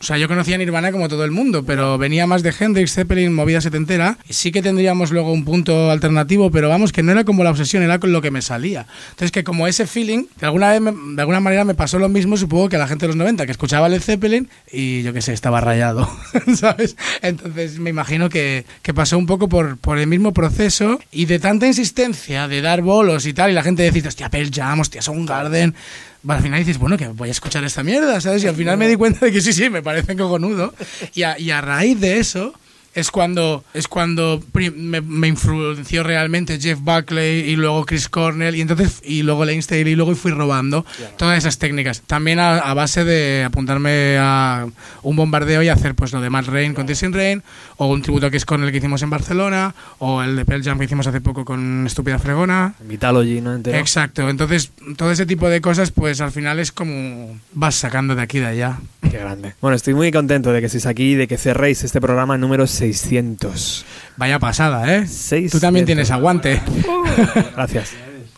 O sea, yo conocía Nirvana como todo el mundo, pero venía más de Hendrix, Zeppelin, movida setentera. Sí que tendríamos luego un punto alternativo, pero vamos, que no era como la obsesión, era con lo que me salía. Entonces, que como ese feeling, de alguna, de alguna manera me pasó lo mismo, supongo que a la gente de los 90, que escuchaba Led Zeppelin y yo qué sé, estaba rayado, ¿sabes? Entonces me imagino que, que pasó un poco por, por el mismo proceso y de tanta insistencia de dar bolos y tal, y la gente decía, hostia, Pearl Jam, hostia, Soundgarden. Bueno, al final dices, bueno, que voy a escuchar esta mierda, ¿sabes? Y al final me di cuenta de que sí, sí, me parece cojonudo. Y a, y a raíz de eso es cuando, es cuando me, me influenció realmente Jeff Buckley y luego Chris Cornell y entonces y luego Lane Staley y luego fui robando todas esas técnicas. También a, a base de apuntarme a un bombardeo y hacer pues lo de Matt Rain con in Rain o un tributo a Chris Cornell que hicimos en Barcelona o el de Pearl Jam que hicimos hace poco con Estúpida Fregona. Mythology, ¿no? Entero. Exacto, entonces todo ese tipo de cosas pues al final es como vas sacando de aquí y de allá. Qué grande. Bueno, estoy muy contento de que estéis aquí y de que cerréis este programa número 600. Vaya pasada, ¿eh? Seis Tú también tienes aguante. Gracias.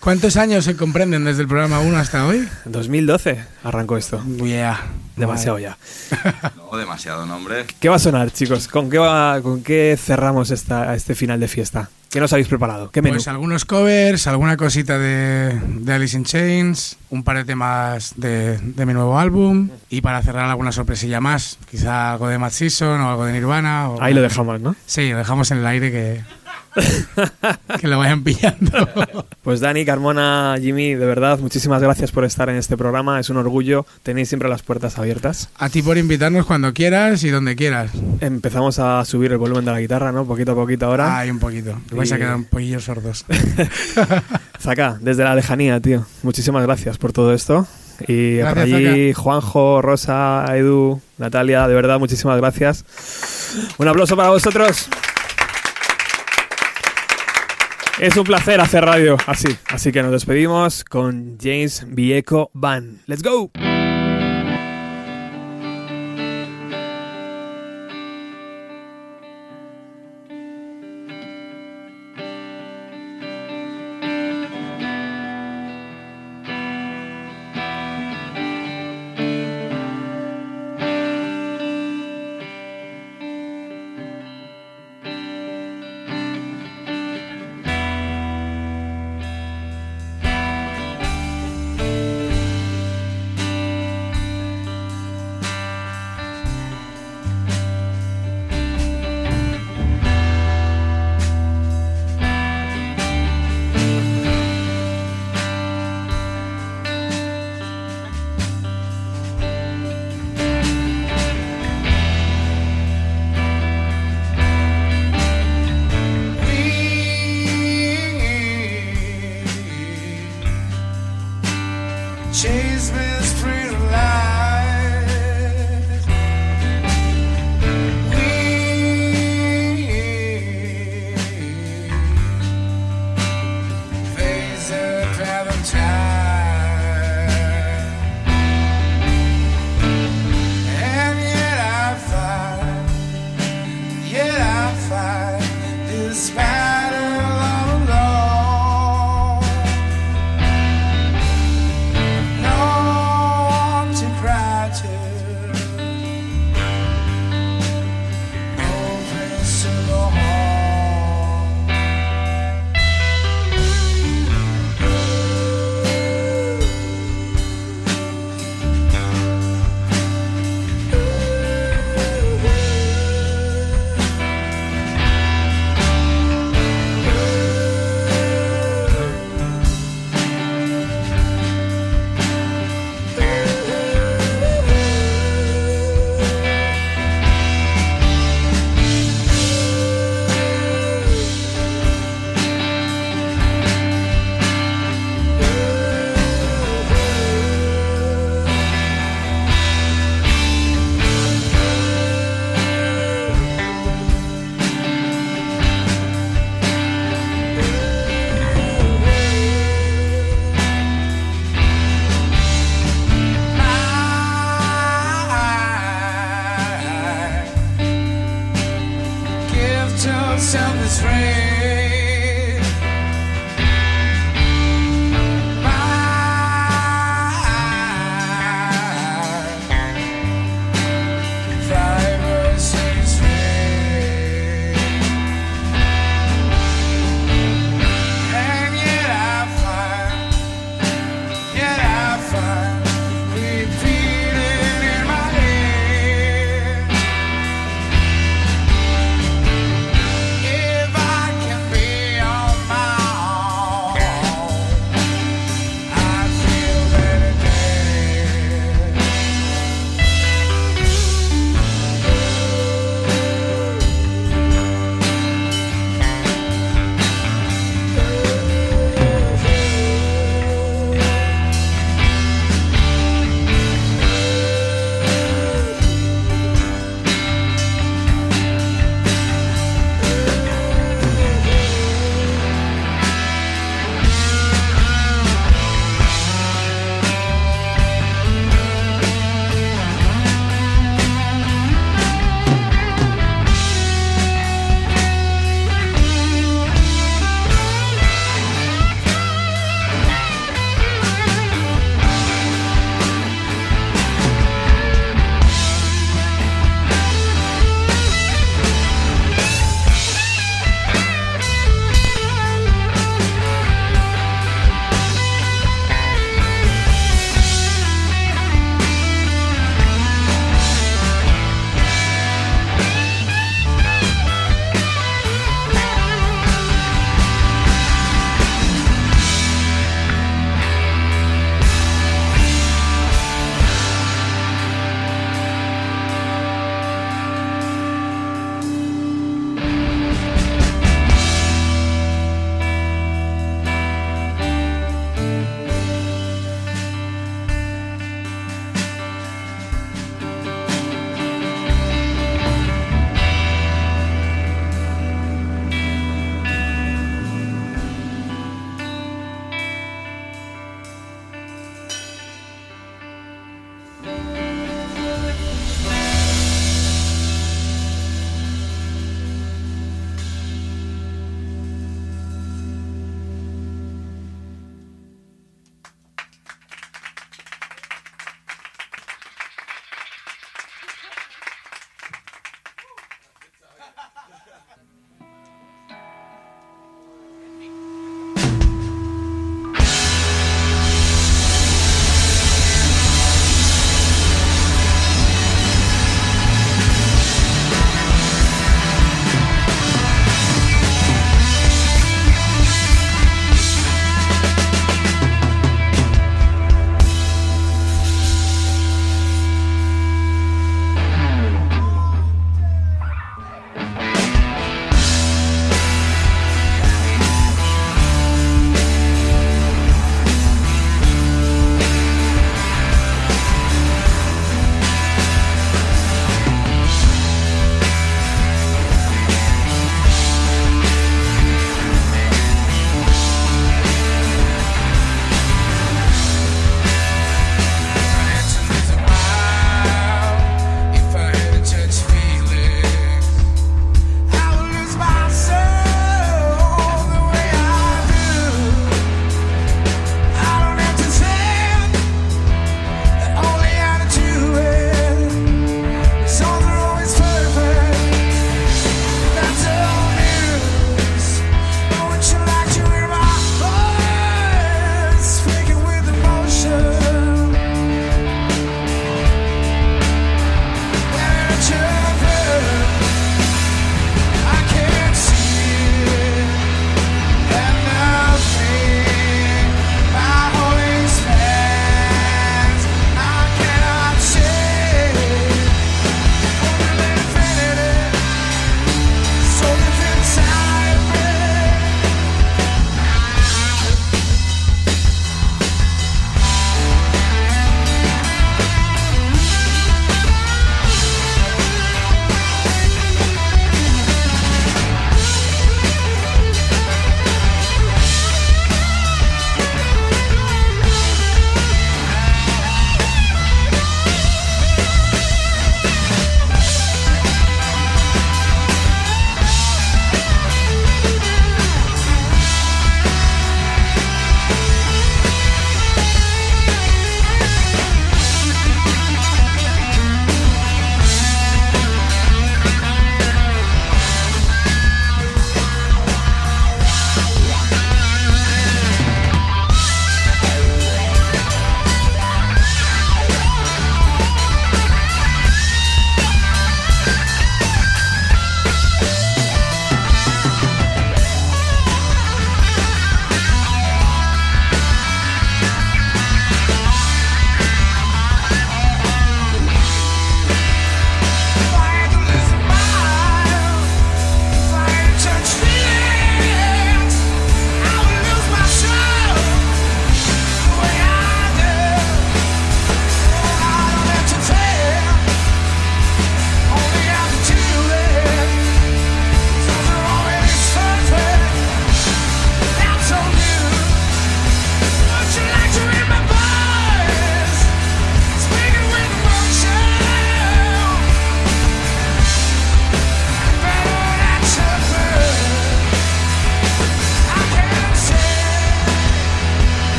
¿Cuántos años se comprenden desde el programa 1 hasta hoy? 2012 arrancó esto. Yeah. Demasiado ya. No, demasiado nombre. ¿Qué va a sonar, chicos? ¿Con qué, va- con qué cerramos esta, este final de fiesta? ¿Qué nos habéis preparado? ¿Qué menú? Pues algunos covers, alguna cosita de, de Alice in Chains, un par de temas de, de mi nuevo álbum y para cerrar alguna sorpresilla más, quizá algo de Matt Season o algo de Nirvana. o- Ahí lo dejamos, ¿no? Sí, lo dejamos en el aire que, que lo vayan pillando. Pues Dani, Carmona, Jimmy, de verdad, muchísimas gracias por estar en este programa. Es un orgullo. Tenéis siempre las puertas abiertas. A ti por invitarnos cuando quieras y donde quieras. Empezamos a subir el volumen de la guitarra, ¿no? Poquito a poquito ahora. Hay un poquito. Vais a Y- quedar un poquillo sordos. Zaka, desde la lejanía, tío. Muchísimas gracias por todo esto. Y por Gracias, allí, Juanjo, Rosa, Edu, Natalia, de verdad, muchísimas gracias. Un aplauso para vosotros. Es un placer hacer radio así. Así que nos despedimos con James Vieco Band. ¡Let's go!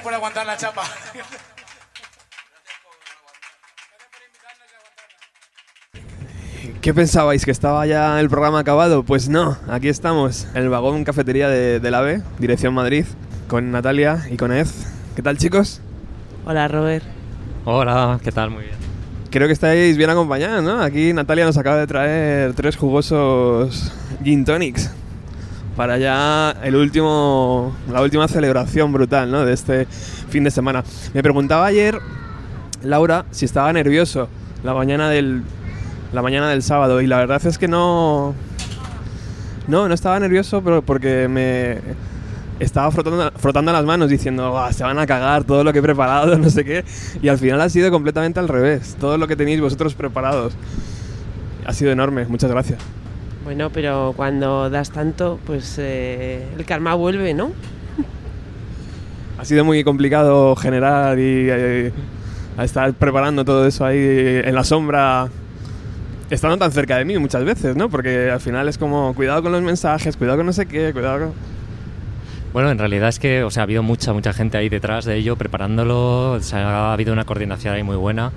Gracias, por aguantar la chapa. ¿Qué pensabais? ¿Que estaba ya el programa acabado? Pues no, aquí estamos, en el vagón cafetería de, del AVE, dirección Madrid, con Natalia y con Ed. ¿Qué tal, chicos? Hola, Robert. Hola, ¿qué tal? Muy bien. Creo que estáis bien acompañados, ¿no? Aquí Natalia nos acaba de traer tres jugosos gin tonics para ya el último, la última celebración brutal, ¿no? De este fin de semana. Me preguntaba ayer Laura si estaba nervioso la mañana del la mañana del sábado y la verdad es que no no no estaba nervioso pero porque me estaba frotando, frotando las manos diciendo "Buah, se van a cagar todo lo que he preparado no sé qué y al final ha sido completamente al revés todo lo que tenéis vosotros preparados ha sido enorme muchas gracias Bueno, pero cuando das tanto, pues eh, el karma vuelve, ¿no? ha sido muy complicado generar y eh, estar preparando todo eso ahí en la sombra estando tan cerca de mí muchas veces, ¿no? Porque al final es como cuidado con los mensajes, cuidado con no sé qué, cuidado con... Bueno, en realidad es que, o sea, ha habido mucha, mucha gente ahí detrás de ello preparándolo. O sea, ha habido una coordinación ahí muy buena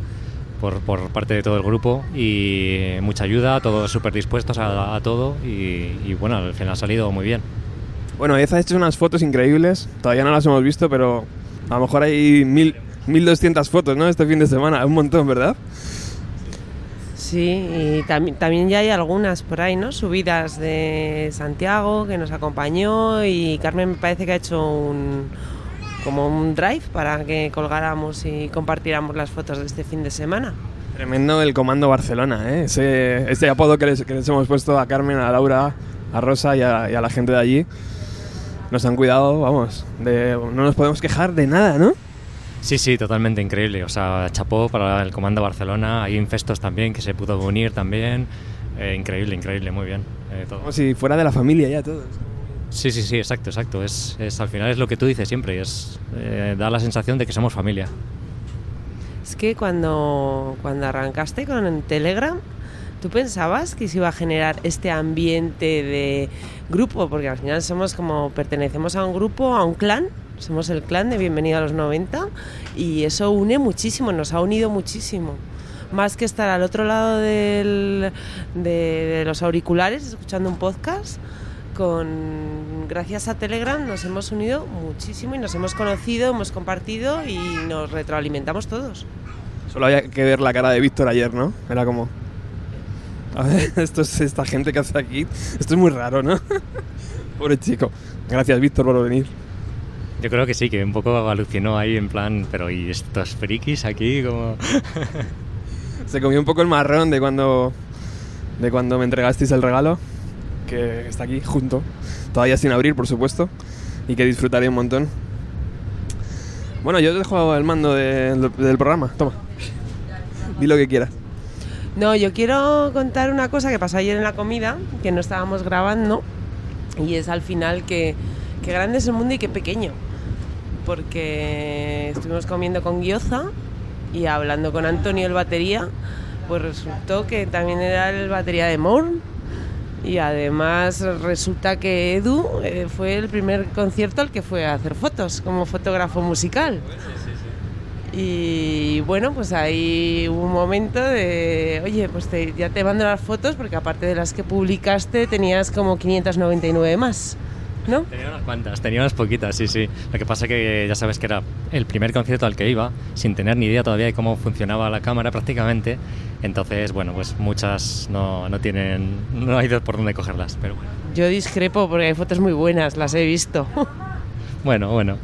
por, por parte de todo el grupo y mucha ayuda, todos súper dispuestos a, a todo y, y bueno, al final ha salido muy bien. Bueno, Ed ha hecho unas fotos increíbles, todavía no las hemos visto, pero a lo mejor hay mil, 1200 fotos, ¿no? Este fin de semana, un montón, ¿verdad? Sí, y también, también ya hay algunas por ahí, ¿no? Subidas de Santiago que nos acompañó y Carmen me parece que ha hecho un como un drive para que colgáramos y compartiéramos las fotos de este fin de semana. Tremendo el Comando Barcelona, ¿eh? Ese, ese apodo que les, que les hemos puesto a Carmen, a Laura, a Rosa y a, y a la gente de allí. Nos han cuidado, vamos, de, no nos podemos quejar de nada, ¿no? Sí, sí, totalmente increíble. O sea, chapó para el Comando Barcelona. Hay infestos también que se pudo unir también. Eh, increíble, increíble, muy bien. eh, todo. Como si fuera de la familia ya todos. Sí, sí, sí, exacto, exacto. Es, es, al final es lo que tú dices siempre. Es, eh, da la sensación de que somos familia. Es que cuando, cuando arrancaste con Telegram, ¿tú pensabas que se iba a generar este ambiente de grupo? Porque al final somos como, pertenecemos a un grupo, a un clan, somos el clan de Bienvenido a los 90 y eso une muchísimo, nos ha unido muchísimo. Más que estar al otro lado del- de, de los auriculares escuchando un podcast, con gracias a Telegram nos hemos unido muchísimo y nos hemos conocido, hemos compartido y nos retroalimentamos todos. Solo había que ver la cara de Víctor ayer, ¿no? Era como... A ver, esto es esta gente que hace aquí. Esto es muy raro, ¿no? Pobre chico. Gracias, Víctor, por venir. Yo creo que sí, que un poco alucinó ahí en plan, pero ¿y estos frikis aquí? Como... Se comió un poco el marrón de cuando, de cuando me entregasteis el regalo, que está aquí junto, todavía sin abrir, por supuesto, y que disfrutaré un montón. Bueno, yo te dejo el mando de- del programa, toma. Di lo que quieras. No, yo quiero contar una cosa que pasó ayer en la comida, que no estábamos grabando, y es al final que, que grande es el mundo y qué pequeño. Porque estuvimos comiendo con Guioza y hablando con Antonio el batería, pues resultó que también era el batería de Morn. Y además resulta que Edu eh, fue el primer concierto al que fue a hacer fotos como fotógrafo musical. Y bueno, pues ahí hubo un momento de, oye, pues te- ya te mando las fotos porque aparte de las que publicaste tenías como 599 más, ¿no? Tenía unas cuantas, tenía unas poquitas, sí, sí. Lo que pasa que ya sabes que era el primer concierto al que iba, sin tener ni idea todavía de cómo funcionaba la cámara prácticamente. Entonces, bueno, pues muchas no, no tienen, no hay por dónde cogerlas, pero bueno. Yo discrepo porque hay fotos muy buenas, las he visto. Bueno, bueno.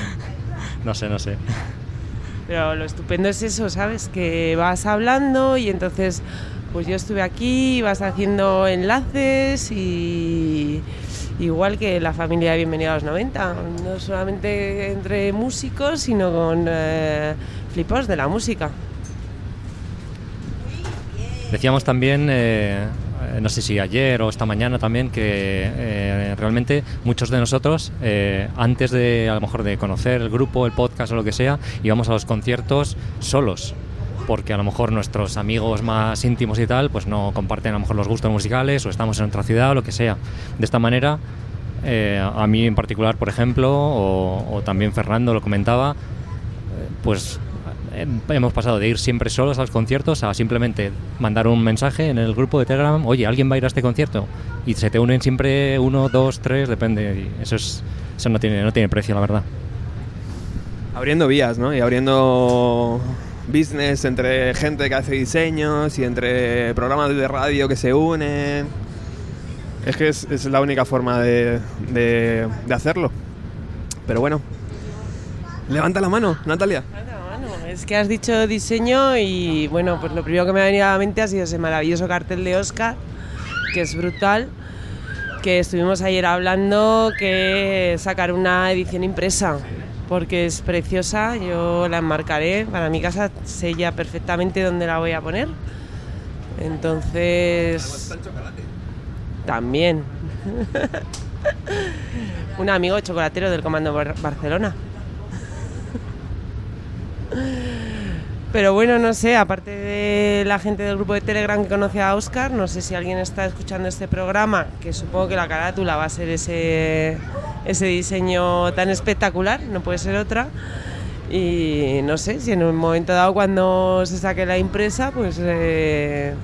no sé, no sé. Pero lo estupendo es eso, ¿sabes? Que vas hablando y entonces, pues yo estuve aquí, vas haciendo enlaces y igual que la familia de Bienvenido a los 90, no solamente entre músicos, sino con eh, flipados de la música. Decíamos también, eh, eh, no sé si ayer o esta mañana también, que eh, realmente muchos de nosotros, eh, antes de a lo mejor de conocer el grupo, el podcast o lo que sea, íbamos a los conciertos solos. Porque a lo mejor nuestros amigos más íntimos y tal, pues no comparten a lo mejor los gustos musicales o estamos en otra ciudad o lo que sea. De esta manera, eh, a mí en particular, por ejemplo, o, también Fernando lo comentaba, eh, pues eh, hemos pasado de ir siempre solos a los conciertos a simplemente mandar un mensaje en el grupo de Telegram, oye, ¿alguien va a ir a este concierto? Y se te unen siempre uno, dos, tres, depende. eso es eso no tiene, no tiene precio, la verdad. Abriendo vías, ¿no? Y abriendo business entre gente que hace diseños y entre programas de radio que se unen. Es que es, la única forma de, de- de hacerlo. Pero bueno. Levanta la mano, Natalia. Es que has dicho diseño y bueno, pues lo primero que me ha venido a la mente ha sido ese maravilloso cartel de Oscar, que es brutal, que estuvimos ayer hablando que sacar una edición impresa, porque es preciosa, yo la enmarcaré, para mi casa sé ya perfectamente dónde la voy a poner. Entonces... También. Un amigo chocolatero del Comando Bar- Barcelona. Pero bueno, no sé, aparte de la gente del grupo de Telegram que conoce a Oscar, no sé si alguien está escuchando este programa, que supongo que la carátula va a ser ese, ese diseño tan espectacular, no puede ser otra. Y no sé, si en un momento dado cuando se saque la impresa, pues eh,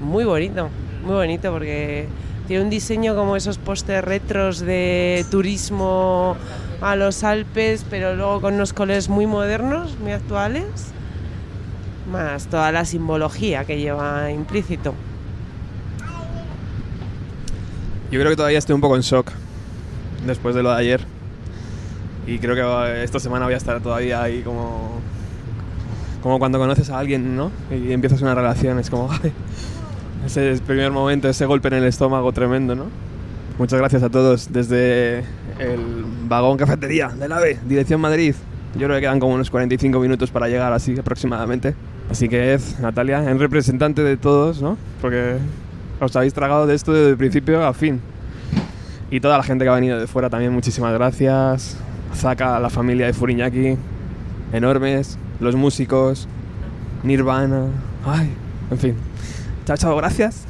muy bonito, muy bonito porque tiene un diseño como esos pósters retros de turismo a los Alpes, pero luego con unos colores muy modernos, muy actuales, más toda la simbología que lleva implícito. Yo creo que todavía estoy un poco en shock después de lo de ayer. Y creo que esta semana voy a estar todavía ahí como. Como cuando conoces a alguien, ¿no? Y empiezas una relación, es como. ese primer momento, ese golpe en el estómago tremendo, ¿no? Muchas gracias a todos desde el vagón cafetería del AVE, dirección Madrid. Yo creo que quedan como unos 45 minutos para llegar así aproximadamente. Así que Ed, Natalia, en representante de todos, ¿no? Porque os habéis tragado de esto desde el principio a fin. Y toda la gente que ha venido de fuera también, muchísimas gracias. Zaka, la familia de Furiñaki, enormes. Los músicos, Nirvana, ay, en fin. Chao, chao, gracias.